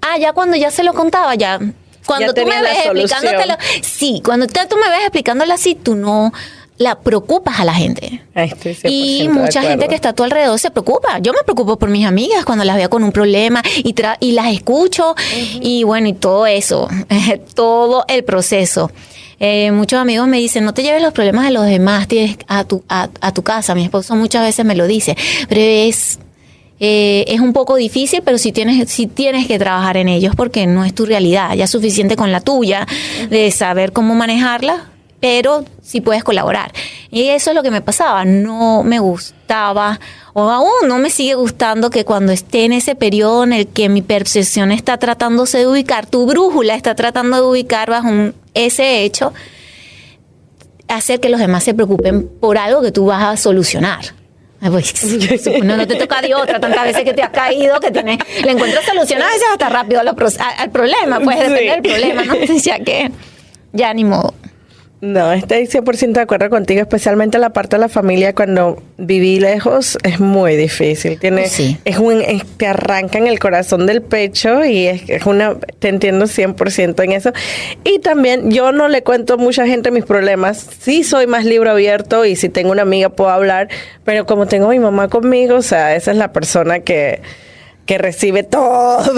Ah, ya cuando ya se lo contaba, ya. Cuando Ya tú me ves explicándotelo. Sí, cuando tú tú me ves explicándolo así, tú no la preocupas a la gente. Ay, estoy 100% Y mucha gente que está a tu alrededor se preocupa. Yo me preocupo por mis amigas cuando las veo con un problema y, tra- y las escucho y bueno, y todo eso, todo el proceso. Eh, muchos amigos me dicen, no te lleves los problemas de los demás tienes a tu, a, a tu casa. Mi esposo muchas veces me lo dice, pero es, eh, es un poco difícil, pero sí tienes, sí tienes que trabajar en ellos porque no es tu realidad. Ya es suficiente con la tuya de saber cómo manejarla, pero sí puedes colaborar. Y eso es lo que me pasaba. No me gustaba, o aún no me sigue gustando que cuando esté en ese periodo en el que mi percepción está tratándose de ubicar, tu brújula está tratando de ubicar bajo un- ese hecho, hacer que los demás se preocupen por algo que tú vas a solucionar. Pues, no, no te toca de otra, tantas veces que te has caído, que tienes, le encuentras solución a veces hasta rápido al problema, pues Sí. depende del problema, ¿no? Ya que, ya ni modo. No, estoy 100% de acuerdo contigo, especialmente la parte de la familia cuando viví lejos es muy difícil. Tiene, Sí. es un, es- te arranca en el corazón del pecho y es, es una, te entiendo 100% en eso. Y también yo no le cuento a mucha gente mis problemas. Sí soy más libro abierto y si tengo una amiga puedo hablar, pero como tengo a mi mamá conmigo, o sea, esa es la persona que, que recibe todo.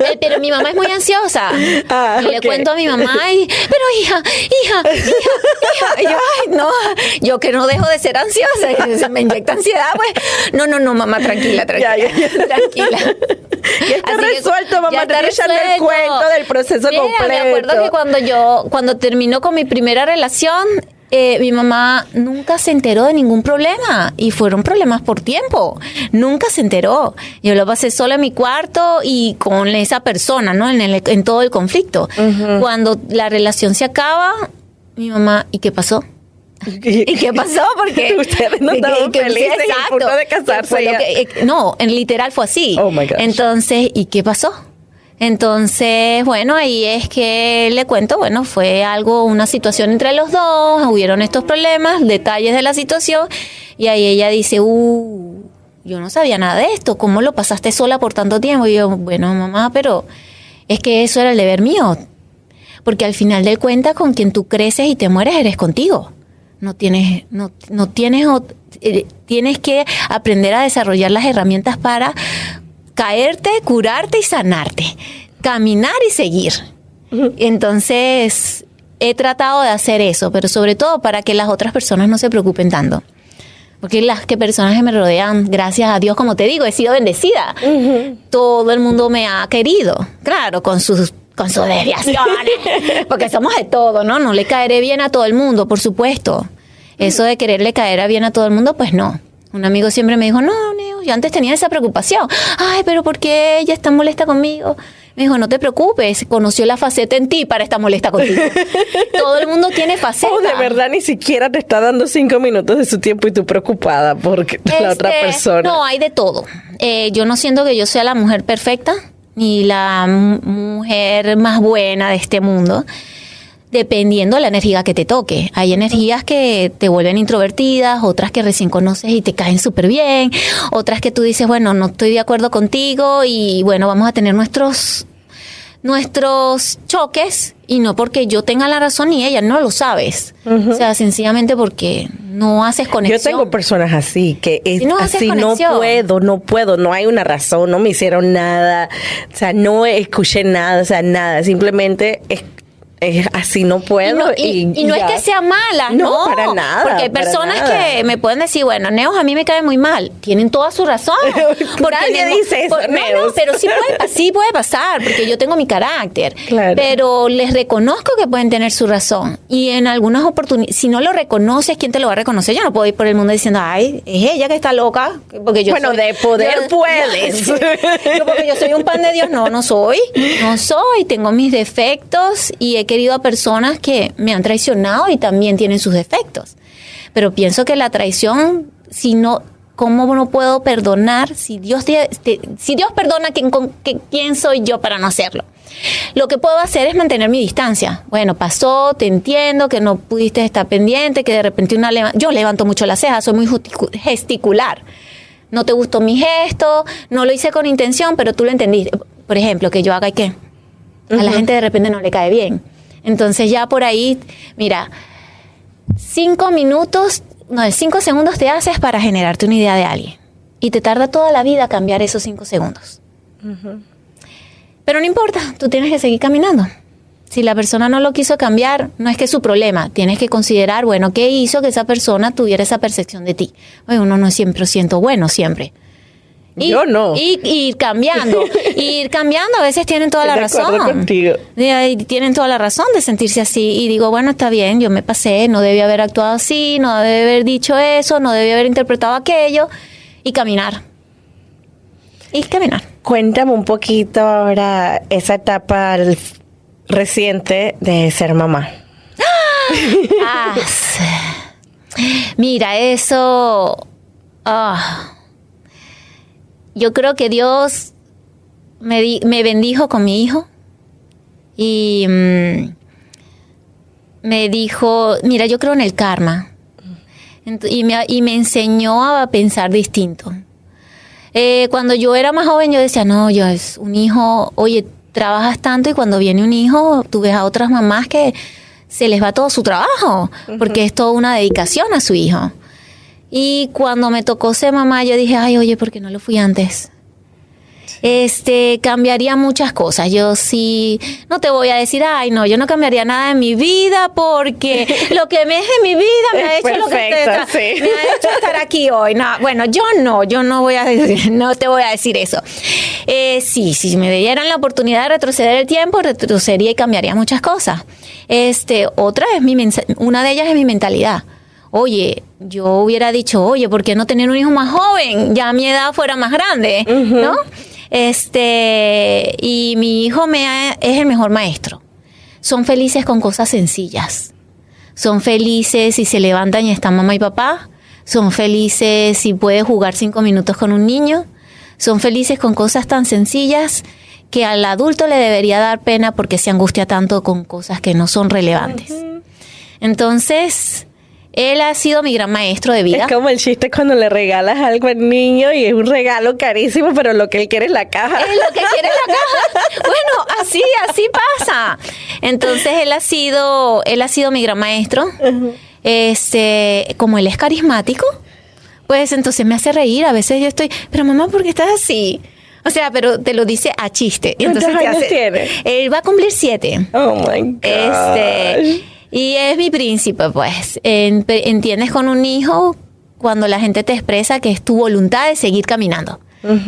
Eh, pero mi mamá es muy ansiosa. Ah, y le ok. cuento a mi mamá, y, pero hija, hija, hija, hija. Y yo, ay, no, yo que no dejo de ser ansiosa, que se me inyecta ansiedad, pues. No, no, no, mamá, tranquila, tranquila. Ya, ya, ya. Tranquila. Ya está Así que- resuelto, mamá, ya está echando el resuelto. cuento del proceso Mira, completo. Me acuerdo que cuando yo, cuando terminó con mi primera relación, eh, mi mamá nunca se enteró de ningún problema y fueron problemas por tiempo. Nunca se enteró. Yo lo pasé sola en mi cuarto y con esa persona, ¿no? En, el- en todo el conflicto. Cuando la relación se acaba, mi mamá, ¿y qué pasó? ¿Y qué pasó? Porque Ustedes no que- estaban que- felices exacto. punto de casarse que- eh, no, en literal fue así. Oh, my gosh. Entonces, ¿y qué pasó? Entonces, bueno, ahí es que le cuento, bueno, fue algo, una situación entre los dos, hubieron estos problemas, detalles de la situación, y ahí ella dice, uh, yo no sabía nada de esto, ¿cómo lo pasaste sola por tanto tiempo? Y yo, bueno, mamá, pero es que eso era el deber mío, porque al final del cuenta con quien tú creces y te mueres eres contigo. no tienes, no, no tienes, eh, tienes que aprender a desarrollar las herramientas para caerte, curarte y sanarte, caminar y seguir. Entonces, he tratado de hacer eso, pero sobre todo para que las otras personas no se preocupen tanto. Porque las que personas que me rodean, gracias a Dios, como te digo, he sido bendecida. Todo el mundo me ha querido, claro, con sus con sus desviaciones, porque somos de todo, ¿no? No le caeré bien a todo el mundo, por supuesto. Eso de quererle caer bien a todo el mundo, pues no. Un amigo siempre me dijo, no, Neo, yo antes tenía esa preocupación. Ay, pero ¿por qué ella está molesta conmigo? Me dijo, no te preocupes, conoció la faceta en ti para estar molesta contigo. Todo el mundo tiene faceta. O de verdad ni siquiera te está dando cinco minutos de su tiempo y tú preocupada porque la otra persona. No, hay de todo. Eh, yo no siento que yo sea la mujer perfecta ni la mujer más buena de este mundo. Dependiendo de la energía que te toque. Hay energías que te vuelven introvertidas, otras que recién conoces y te caen súper bien, otras que tú dices, bueno, no estoy de acuerdo contigo y bueno, vamos a tener nuestros nuestros choques y no porque yo tenga la razón y ella no lo sabes. O sea, sencillamente porque no haces Yo conexión. tengo personas así que es Si no así, no puedo, no puedo, no hay una razón, no me hicieron nada, o sea, no escuché nada, o sea, nada, simplemente es, así, no puedo. Y no, y- y no es que sea mala, no. No, para nada, Porque hay personas nada. que me pueden decir, bueno, Neos a mí me cae muy mal. Tienen toda su razón. Nadie no- dice eso, por- no, no, Neos. pero sí puede, sí puede pasar, porque yo tengo mi carácter. Claro. Pero les reconozco que pueden tener su razón. Y en algunas oportunidades, si no lo reconoces, ¿quién te lo va a reconocer? Yo no puedo ir por el mundo diciendo, ay, es ella que está loca. Porque yo Bueno, soy- de poder yo- puedes. Yo porque yo soy un pan de Dios, no, no soy. No soy, tengo mis defectos y he querido a personas que me han traicionado y también tienen sus defectos. Pero pienso que la traición, si no, ¿cómo no puedo perdonar? Si Dios, te- te- si Dios perdona, ¿quién, con- ¿quién soy yo para no hacerlo? Lo que puedo hacer es mantener mi distancia. Bueno, pasó, te entiendo, que no pudiste estar pendiente, que de repente una leva- yo levanto mucho las cejas, soy muy gesticular no te gustó mi gesto, no lo hice con intención, pero tú lo entendiste. Por ejemplo, que yo haga y qué. A la gente de repente no le cae bien. Entonces ya por ahí, mira, cinco minutos, no, cinco segundos te haces para generarte una idea de alguien. Y te tarda toda la vida cambiar esos cinco segundos. Pero no importa, tú tienes que seguir caminando. Si la persona no lo quiso cambiar, no es que es su problema. Tienes que considerar, bueno, ¿qué hizo que esa persona tuviera esa percepción de ti? Oye, uno no es siempre siento bueno, siempre. Y, Yo no. Y, y ir cambiando. y ir cambiando, a veces tienen toda la de razón. contigo. Ahí tienen toda la razón de sentirse así. Y digo, bueno, está bien, yo me pasé, no debí haber actuado así, no debí haber dicho eso, no debí haber interpretado aquello. Y caminar. Y caminar. Cuéntame un poquito ahora esa etapa reciente de ser mamá. Ah, sí. Mira, eso. ah. Yo creo que Dios me, di- me bendijo con mi hijo y mm, me dijo: Mira, yo creo en el karma. Y, me, y me enseñó a pensar distinto. Eh, cuando yo era más joven, yo decía, no, yo es un hijo, oye, trabajas tanto y cuando viene un hijo, tú ves a otras mamás que se les va todo su trabajo, porque es toda una dedicación a su hijo. Y cuando me tocó ser mamá, yo dije, ay, oye, ¿por qué no lo fui antes? Este, cambiaría muchas cosas. Yo sí, no te voy a decir, ay, no, yo no cambiaría nada en mi vida porque lo que me es de mi vida me ha hecho lo que sí. me ha hecho estar aquí hoy. No, bueno, yo no, yo no voy a decir, no te voy a decir eso. Eh, sí, si me dieran la oportunidad de retroceder el tiempo, retrocedería y cambiaría muchas cosas. Este, otra es mi una de ellas es mi mentalidad. Oye, yo hubiera dicho, oye, ¿por qué no tener un hijo más joven? Ya mi edad fuera más grande, ¿no? Este, y mi hijo me ha- es el mejor maestro. Son felices con cosas sencillas. Son felices si se levantan y están mamá y papá. Son felices si puede jugar cinco minutos con un niño. Son felices con cosas tan sencillas que al adulto le debería dar pena porque se angustia tanto con cosas que no son relevantes. Entonces, él ha sido mi gran maestro de vida. Es como el chiste cuando le regalas algo al niño y es un regalo carísimo, pero lo que él quiere es la caja. Es lo que quiere la caja. Bueno, así, así pasa. Entonces él ha sido, él ha sido mi gran maestro. este, como él es carismático, pues entonces me hace reír. A veces yo estoy, pero mamá, ¿por qué estás así? O sea, pero te lo dice a chiste. Y ¿Cuántos entonces años hace- tiene? Él va a cumplir siete. Oh my God. Este, y es mi príncipe, pues. En- entiendes con un hijo cuando la gente te expresa que es tu voluntad de seguir caminando.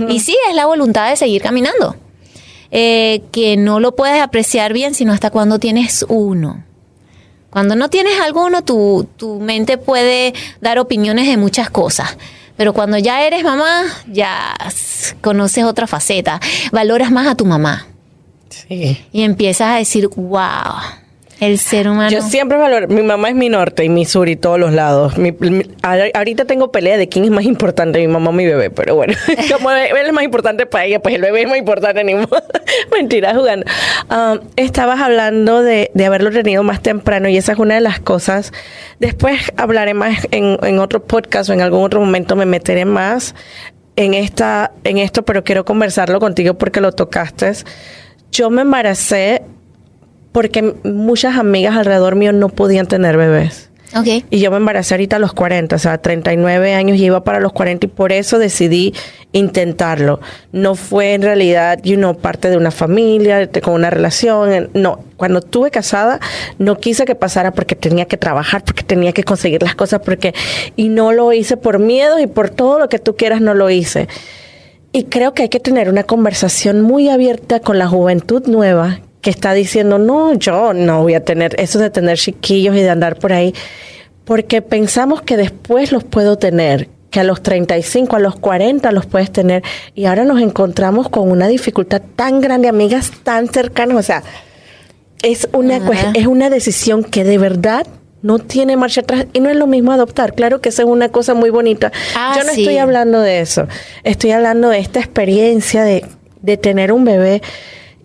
Y sí, es la voluntad de seguir caminando. Eh, que no lo puedes apreciar bien sino hasta cuando tienes uno. Cuando no tienes alguno, tu, tu mente puede dar opiniones de muchas cosas. Pero cuando ya eres mamá, ya conoces otra faceta. Valoras más a tu mamá. Sí. Y empiezas a decir, wow, el ser humano. Yo siempre valoro, mi mamá es mi norte y mi sur y todos los lados. Mi- mi- ahorita tengo pelea de quién es más importante, mi mamá o mi bebé, pero bueno, como él es más importante para ella, pues el bebé es más importante, ni modo. Mentira, jugando. Um, estabas hablando de, de haberlo tenido más temprano y esa es una de las cosas. Después hablaré más en, en otro podcast o en algún otro momento me meteré más en esta, en esto, pero quiero conversarlo contigo porque lo tocaste. Yo me embaracé porque muchas amigas alrededor mío no podían tener bebés. Ok. Y yo me embaracé ahorita a los 40, o sea, 39 años y iba para los 40 y por eso decidí intentarlo. No fue en realidad, you know, parte de una familia, de- con una relación. No, cuando estuve casada no quise que pasara porque tenía que trabajar, porque tenía que conseguir las cosas, porque... Y no lo hice por miedo y por todo lo que tú quieras no lo hice. Y creo que hay que tener una conversación muy abierta con la juventud nueva que está diciendo, no, yo no voy a tener eso de tener chiquillos y de andar por ahí, porque pensamos que después los puedo tener, que a los 35, a los 40 los puedes tener, y ahora nos encontramos con una dificultad tan grande, amigas tan cercanas, o sea, es una, es una decisión que de verdad no tiene marcha atrás y no es lo mismo adoptar. Claro que esa es una cosa muy bonita. Ah, Yo no sí. estoy hablando de eso. Estoy hablando de esta experiencia de, de tener un bebé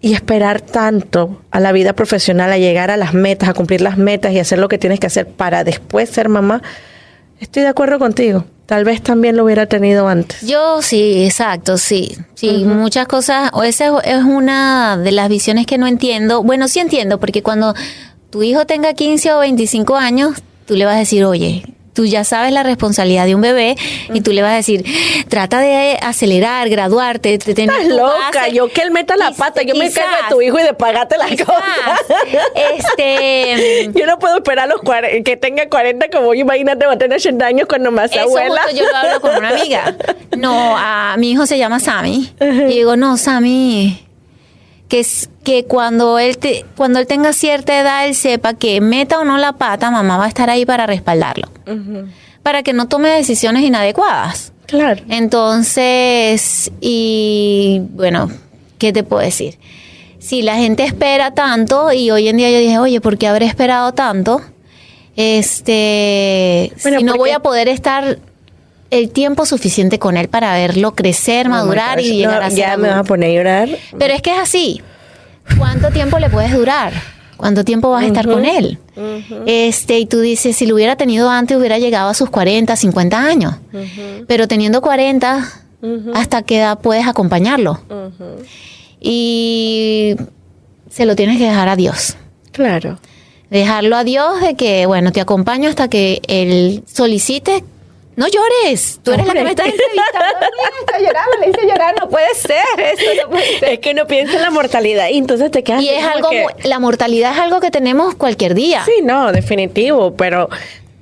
y esperar tanto a la vida profesional, a llegar a las metas, a cumplir las metas y hacer lo que tienes que hacer para después ser mamá. Estoy de acuerdo contigo. Tal vez también lo hubiera tenido antes. Yo sí, exacto, sí. Sí, muchas cosas, o esa es es una de las visiones que no entiendo. Bueno, sí entiendo, porque cuando tu hijo tenga 15 o 25 años, tú le vas a decir, oye, tú ya sabes la responsabilidad de un bebé y tú le vas a decir, trata de acelerar, graduarte, de tener Estás loca. base". Yo que él meta la pata, yo me quizás, encargo de tu hijo y de pagarte las quizás, cosas. Este, Yo no puedo esperar los 40, que tenga 40 como yo, imagínate, va a tener 80 años cuando más Eso abuela. justo yo lo hablo con una amiga. No, a mi hijo se llama Sammy. Y digo, no, Sammy, que es que cuando él te, cuando él tenga cierta edad, él sepa que meta o no la pata, mamá va a estar ahí para respaldarlo. Para que no tome decisiones inadecuadas. Claro. Entonces, y bueno, ¿qué te puedo decir? Si la gente espera tanto, y hoy en día yo dije, oye, ¿por qué habré esperado tanto? Este, Bueno, si no voy a poder estar el tiempo suficiente con él para verlo crecer, madurar Oh y llegar no, a ser Ya me vas a poner a llorar. Pero es que es así. ¿Cuánto tiempo le puedes durar? ¿Cuánto tiempo vas a estar con él? Este, y tú dices, si lo hubiera tenido antes, hubiera llegado a sus 40, 50 años. Pero teniendo 40, ¿hasta qué edad puedes acompañarlo? Y se lo tienes que dejar a Dios. Claro. Dejarlo a Dios de que, bueno, te acompaño hasta que Él solicite. No llores, tú eres la que me estás entrevistando. Mira, está llorando, le hice llorar, no puede ser, eso no puede ser. Es que no piensa en la mortalidad y entonces te quedas Y es algo, que- la mortalidad es algo que tenemos cualquier día. Sí, no, definitivo, pero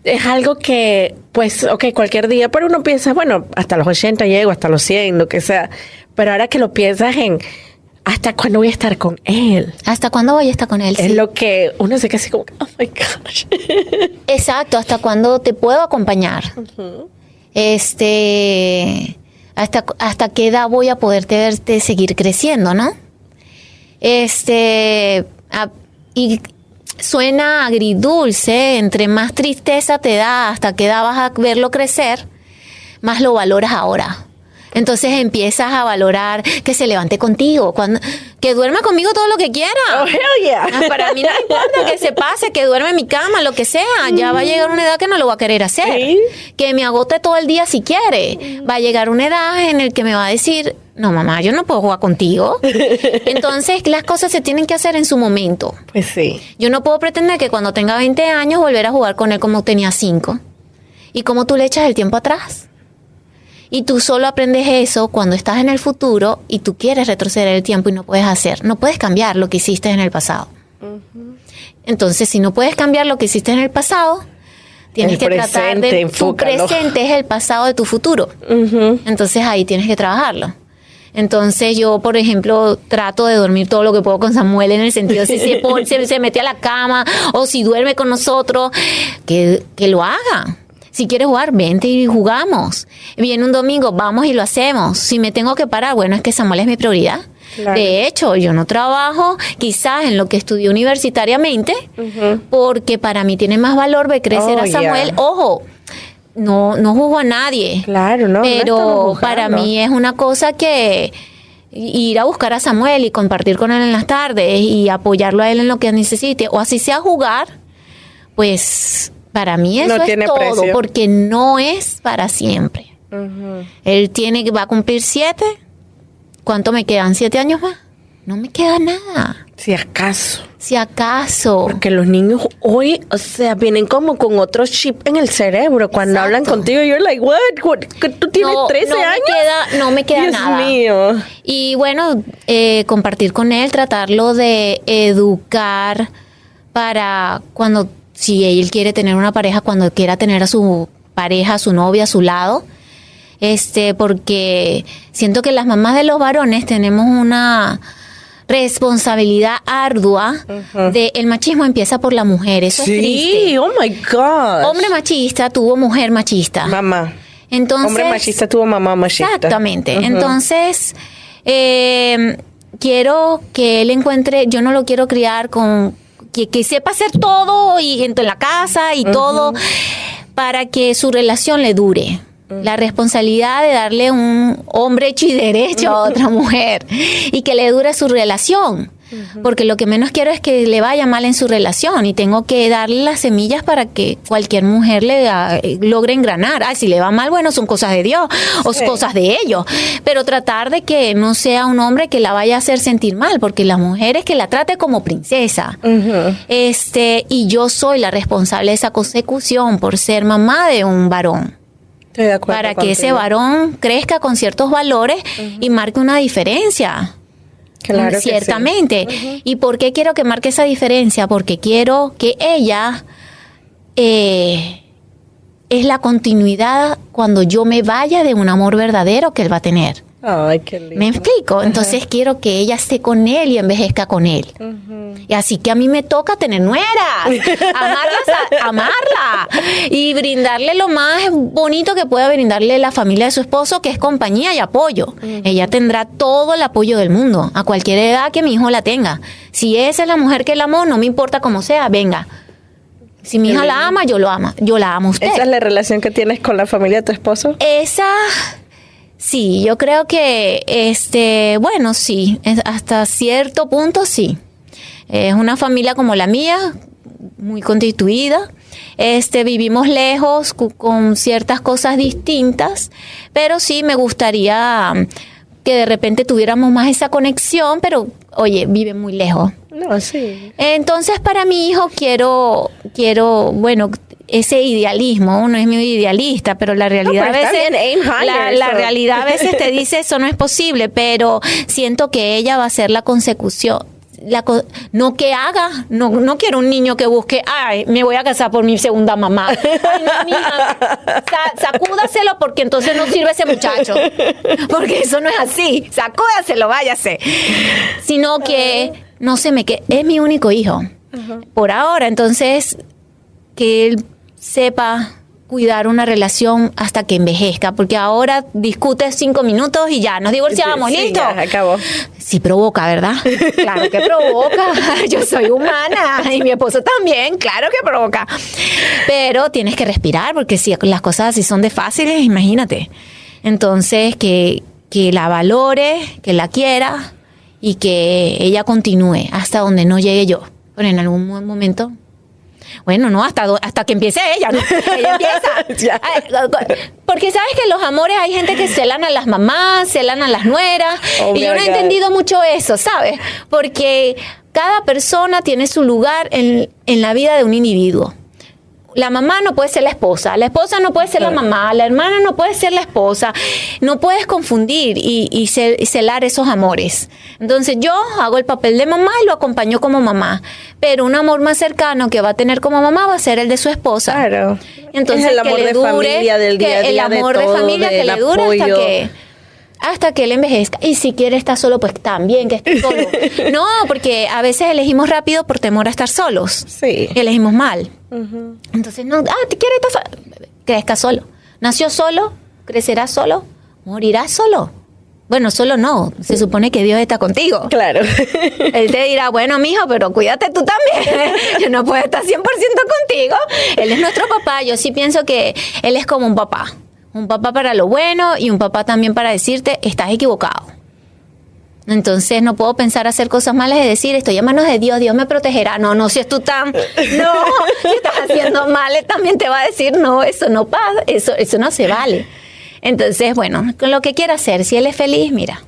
es algo que, pues, ok, cualquier día, pero uno piensa, bueno, hasta los 80 llego, hasta los 100, lo que sea, pero ahora que lo piensas en, ¿hasta cuándo voy a estar con él? ¿Hasta cuándo voy a estar con él? Es Sí. lo que uno se queda así como, oh my gosh. Exacto, ¿hasta cuándo te puedo acompañar? Este, hasta, hasta qué edad voy a poderte verte seguir creciendo, ¿no? Este, a- y suena agridulce, entre más tristeza te da, hasta qué edad vas a verlo crecer, más lo valoras ahora. Entonces empiezas a valorar que se levante contigo, cuando, que duerma conmigo todo lo que quiera. Oh, hell yeah. Ah, Para mí no me importa que se pase, que duerme en mi cama, lo que sea. Ya va a llegar una edad que no lo va a querer hacer. Sí. Que me agote todo el día si quiere. Va a llegar una edad en el que me va a decir, No, mamá, yo no puedo jugar contigo. Entonces, las cosas se tienen que hacer en su momento. Pues sí. Yo no puedo pretender que cuando tenga 20 años volver a jugar con él como tenía 5. ¿Y cómo tú le echas el tiempo atrás? Y tú solo aprendes eso cuando estás en el futuro y tú quieres retroceder el tiempo y no puedes hacer. No puedes cambiar lo que hiciste en el pasado. Entonces, si no puedes cambiar lo que hiciste en el pasado, tienes El que tratar de... presente, Tu enfócalo. presente es el pasado de tu futuro. Entonces ahí tienes que trabajarlo. Entonces yo, por ejemplo, trato de dormir todo lo que puedo con Samuel en el sentido si se, pone- se, se mete a la cama o si duerme con nosotros, que, que lo haga. Si quieres jugar, vente y jugamos. Viene un domingo, vamos y lo hacemos. Si me tengo que parar, bueno, es que Samuel es mi prioridad. Claro. De hecho, yo no trabajo quizás en lo que estudié universitariamente, porque para mí tiene más valor ver crecer Oh, a Samuel. yeah. Ojo, no, no juzgo a nadie. Claro, no. Pero para mí es una cosa que ir a buscar a Samuel y compartir con él en las tardes y apoyarlo a él en lo que necesite, o así sea jugar, pues para mí eso No es tiene todo, precio. porque no es para siempre. Él tiene que va a cumplir siete. ¿Cuánto me quedan? ¿Siete años más? No me queda nada. Si acaso. Si acaso. Porque los niños hoy, o sea, vienen como con otro chip en el cerebro. Cuando Exacto. hablan contigo, you're like, what? ¿Tú tienes No, 13 no me años? queda- no me queda Dios nada. mío. Y bueno, eh, compartir con él, tratarlo de educar para cuando, si él quiere tener una pareja, cuando quiera tener a su pareja, a su novia a su lado. Este, porque siento que las mamás de los varones tenemos una responsabilidad ardua de el machismo empieza por la mujer. Eso es triste. Sí, oh my God. Hombre machista tuvo mujer machista. Mamá. Entonces, Hombre machista tuvo mamá machista. Exactamente. Entonces, eh, quiero que él encuentre, yo no lo quiero criar con que, que sepa hacer todo y en en la casa y todo para que su relación le dure. La responsabilidad de darle un hombre hecho y derecho a otra mujer y que le dure su relación. Porque lo que menos quiero es que le vaya mal en su relación y tengo que darle las semillas para que cualquier mujer le ah, logre engranar. Ay, si le va mal, bueno, son cosas de Dios o Sí. cosas de ellos. Pero tratar de que no sea un hombre que la vaya a hacer sentir mal, porque la mujer es que la trate como princesa. Este, y yo soy la responsable de esa consecución por ser mamá de un varón Estoy de acuerdo para que ese varón crezca con ciertos valores y marque una diferencia. Claro sí. Ciertamente. ¿Y por qué quiero que marque esa diferencia? Porque quiero que ella eh, es la continuidad cuando yo me vaya de un amor verdadero que él va a tener. Ay, qué lindo. ¿Me explico? Entonces quiero que ella esté con él y envejezca con él. Y así que a mí me toca tener nueras, amarlas, a- amarla y brindarle lo más bonito que pueda brindarle la familia de su esposo, que es compañía y apoyo. Ella tendrá todo el apoyo del mundo, a cualquier edad que mi hijo la tenga. Si esa es la mujer que la amó, no me importa cómo sea, venga. Si mi hija la ama, yo lo ama, yo la amo a usted. ¿Esa es la relación que tienes con la familia de tu esposo? Esa, sí, yo creo que, este, bueno, sí, hasta cierto punto sí. Es una familia como la mía, muy constituida. Este, vivimos lejos con ciertas cosas distintas, pero sí me gustaría que de repente tuviéramos más esa conexión, pero oye, vive muy lejos. No, sí. Entonces, para mi hijo quiero, quiero, bueno, ese idealismo, uno es muy idealista, pero la realidad pero a veces, bien, aim higher, la, realidad a veces te dice eso no es posible, pero siento que ella va a ser la consecución. La co- no que haga, no, no quiero un niño que busque, ay, me voy a casar por mi segunda mamá. Ay, no, mija, sa- sacúdaselo porque entonces no sirve ese muchacho. Porque eso no es así. Sacúdaselo, váyase. Sino que no se me que es mi único hijo. Por ahora, entonces que él sepa cuidar una relación hasta que envejezca, porque ahora discute cinco minutos y ya nos divorciamos, Sí, listo. ya, acabó. Sí provoca, ¿verdad? Claro que provoca. Yo soy humana y mi esposo también, claro que provoca. Pero tienes que respirar porque si las cosas así son de fáciles, imagínate. Entonces, que, que la valore, que la quiera y que ella continúe hasta donde no llegue yo. Pero en algún mo- momento Bueno, no, hasta, hasta que empiece ella, ¿no? Ella empieza. Porque sabes que los amores hay gente que celan a las mamás, celan a las nueras. Oh, y yo my no he entendido mucho eso, ¿sabes? Porque cada persona tiene su lugar en, en la vida de un individuo. La mamá no puede ser la esposa, la esposa no puede ser la mamá, la hermana no puede ser la esposa. No puedes confundir y, y cel- y celar esos amores. Entonces yo hago el papel de mamá y lo acompaño como mamá. Pero un amor más cercano que va a tener como mamá va a ser el de su esposa. Claro. Entonces es el que amor de familia, del día a día, el amor de, todo, familia que del le dure hasta apoyo. que hasta que él envejezca. Y si quiere estar solo, pues también que esté solo. no, porque a veces elegimos rápido por temor a estar solos. Sí. Elegimos mal. Entonces, no, ah, ¿te quiere estar solo? Crezca solo. Nació solo, crecerá solo, morirá solo. Bueno, solo no. Se supone que Dios está contigo. Claro. Él te dirá, bueno, mijo, pero cuídate tú también. Yo no puedo estar 100% contigo. Él es nuestro papá. Yo sí pienso que él es como un papá. Un papá para lo bueno y un papá también para decirte, estás equivocado. Entonces no puedo pensar hacer cosas malas y decir, estoy en manos de Dios, Dios me protegerá. No, no, si es tú tan... No, si estás haciendo mal, él también te va a decir, no, eso no pasa, eso, eso no se vale. Entonces, bueno, con lo que quiera hacer, si él es feliz, mira,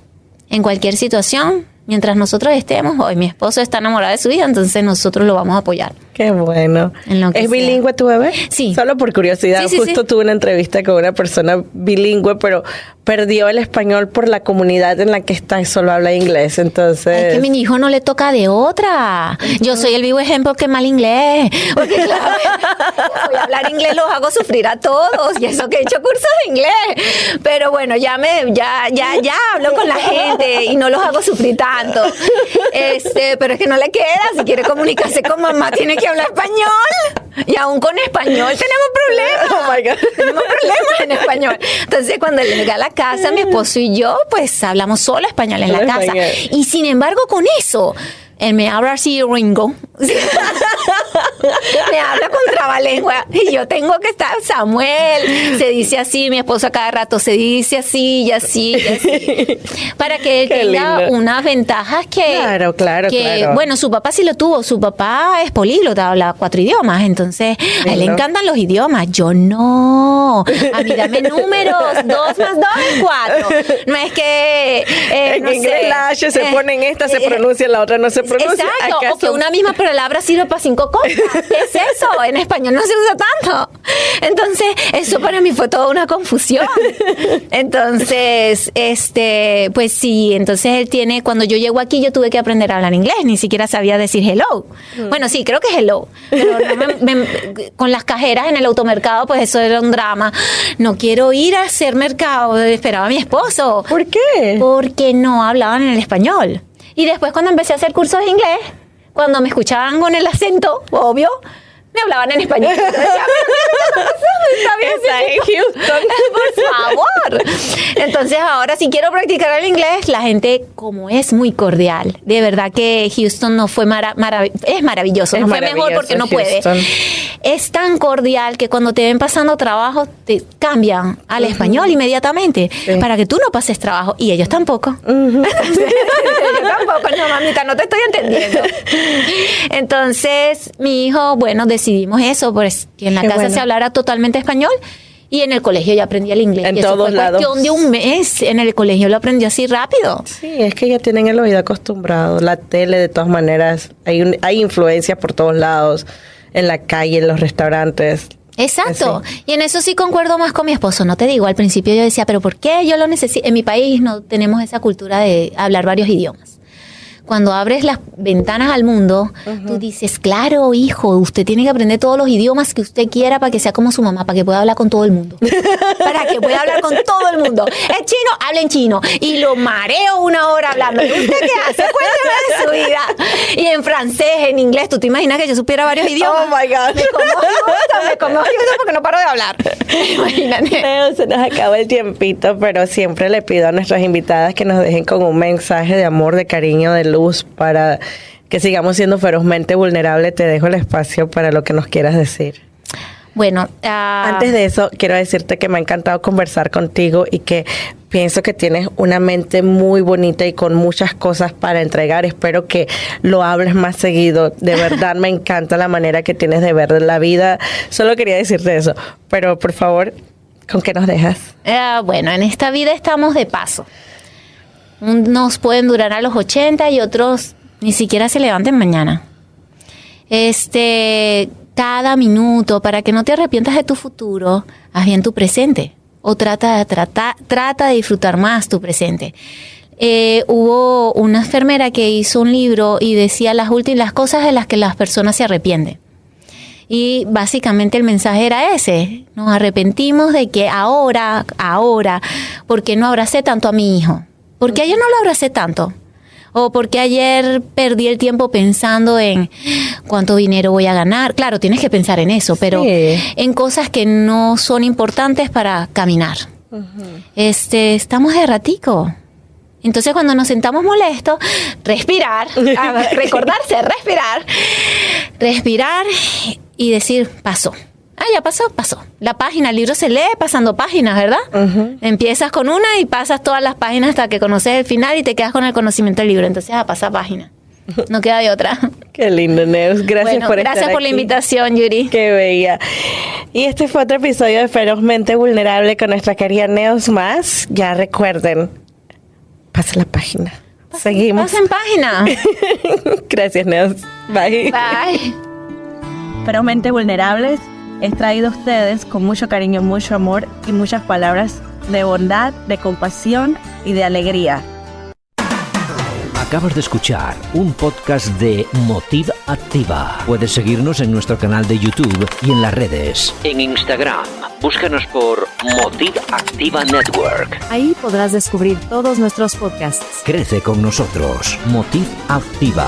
en cualquier situación, mientras nosotros estemos, hoy mi esposo está enamorado de su hija, entonces nosotros lo vamos a apoyar. Qué bueno. ¿Es sea. bilingüe tu bebé? Sí. Solo por curiosidad. Sí, sí, Justo sí. tuve una entrevista con una persona bilingüe, pero perdió el español por la comunidad en la que está y solo habla inglés. Entonces. Es que a mi hijo no le toca de otra. Yo soy el vivo ejemplo que mal inglés. Porque claro, voy a hablar inglés, los hago sufrir a todos. Y eso que he hecho cursos de inglés. Pero bueno, ya me, ya, ya, ya hablo con la gente y no los hago sufrir tanto. Este, pero es que no le queda. Si quiere comunicarse con mamá, tiene que hablar español. Y aún con español tenemos problemas. Oh my God. Tenemos problemas en español. Entonces, cuando llega a la casa, mi esposo y yo, pues hablamos solo español en la casa. Y sin embargo, con eso, él me habla así ringo. me habla con trabalengua. Y yo tengo que estar, Samuel, se dice así, mi esposo a cada rato se dice así y así y así. Para que él Qué tenga lindo. unas ventajas que. Claro, claro, que, claro. Bueno, su papá sí lo tuvo. Su papá es políglota, habla cuatro idiomas. Entonces, a él le encantan los idiomas. Yo no. A mí dame números. Dos más dos es cuatro. No es que. eh, en no inglés sé, la H se eh, pone en esta, se eh, pronuncia, en la otra no se pronuncia. Exacto, o que una misma palabra sirve para cinco cosas. ¿Qué es eso? En español no se usa tanto. Entonces, eso para mí fue toda una confusión. Entonces, este, pues sí, entonces él tiene, cuando yo llego aquí, yo tuve que aprender a hablar inglés, ni siquiera sabía decir hello. Bueno, sí, creo que es hello, pero no me- me- con las cajeras en el automercado, pues eso era un drama. No quiero ir a hacer mercado, esperaba a mi esposo. ¿Por qué? Porque no hablaban en el español. Y después cuando empecé a hacer cursos de inglés, cuando me escuchaban con el acento, obvio, me hablaban en español. Yo decía, "Pero, ¿qué está bien, Está en sí". Houston. Por favor. Entonces ahora si quiero practicar el inglés, la gente como es muy cordial. De verdad que Houston no fue mara- marav- es maravilloso, Es no fue mejor porque no puede. Es tan cordial que cuando te ven pasando trabajo te cambian al español inmediatamente para que tú no pases trabajo y ellos tampoco. Yo tampoco, no mamita, no te estoy entendiendo. Entonces, mi hijo, bueno, decidimos eso, pues que en la Qué casa bueno. se hablara totalmente español. Y en el colegio ya aprendí el inglés. En y eso todos fue lados. cuestión de un mes. En el colegio lo aprendí así rápido. Sí, es que ya tienen el oído acostumbrado. La tele, de todas maneras, hay, un- hay influencias por todos lados, en la calle, en los restaurantes. Exacto. Y en eso sí concuerdo más con mi esposo. No te digo, al principio yo decía, pero ¿por qué yo lo necesito? En mi país no tenemos esa cultura de hablar varios idiomas. Cuando abres las ventanas al mundo, tú dices, claro, hijo, usted tiene que aprender todos los idiomas que usted quiera para que sea como su mamá, para que pueda hablar con todo el mundo. para que pueda hablar con todo el mundo. Es chino, habla en chino. Y lo mareo una hora hablando. ¿Y usted qué hace? Cuénteme de su vida. Y en francés, en inglés, ¿tú te imaginas que yo supiera varios idiomas? Oh my God. Me conmojo mucho, me conmojo mucho porque no paro de hablar. Imagínate. Se nos acaba el tiempito, pero siempre le pido a nuestras invitadas que nos dejen con un mensaje de amor, de cariño, de luz para que sigamos siendo ferozmente vulnerables. Te dejo el espacio para lo que nos quieras decir. Bueno, ah, Antes de eso, quiero decirte que me ha encantado conversar contigo y que pienso que tienes una mente muy bonita y con muchas cosas para entregar. Espero que lo hables más seguido. De verdad, me encanta la manera que tienes de ver la vida. Solo quería decirte eso. Pero por favor, ¿con qué nos dejas? ah, bueno, en esta vida estamos de paso. Unos pueden durar a los 80 y otros ni siquiera se levanten mañana. Este, cada minuto, para que no te arrepientas de tu futuro, haz bien tu presente. O trata, trata, trata de disfrutar más tu presente. Eh, hubo una enfermera que hizo un libro y decía las últimas cosas de las que las personas se arrepienten. Y básicamente el mensaje era ese. Nos arrepentimos de que ahora, ahora, porque no abracé tanto a mi hijo. Porque ayer no lo abracé tanto. O porque ayer perdí el tiempo pensando en cuánto dinero voy a ganar. Claro, tienes que pensar en eso, pero Sí. en cosas que no son importantes para caminar. Este, estamos de ratico. Entonces cuando nos sentamos molestos, respirar, recordarse, respirar, respirar y decir, pasó. Ah, ya pasó, pasó. La página, el libro se lee pasando páginas, ¿verdad? Empiezas con una y pasas todas las páginas hasta que conoces el final y te quedas con el conocimiento del libro. Entonces, a pasar página. No queda de otra. Qué lindo, Neus. Gracias Bueno, por gracias estar por la invitación, Yuri. Qué bella. Y este fue otro episodio de Ferozmente Vulnerable con nuestra querida Neos Más. Ya recuerden, pasa la página. Seguimos. Pasen página. Gracias, Neos. Bye. Bye. Ferozmente Vulnerables es traído a ustedes con mucho cariño, mucho amor y muchas palabras de bondad, de compasión y de alegría. Acabas de escuchar un podcast de Motiv Activa. Puedes seguirnos en nuestro canal de YouTube y en las redes. En Instagram, búscanos por Motiv Activa Network. Ahí podrás descubrir todos nuestros podcasts. Crece con nosotros. Motiv Activa.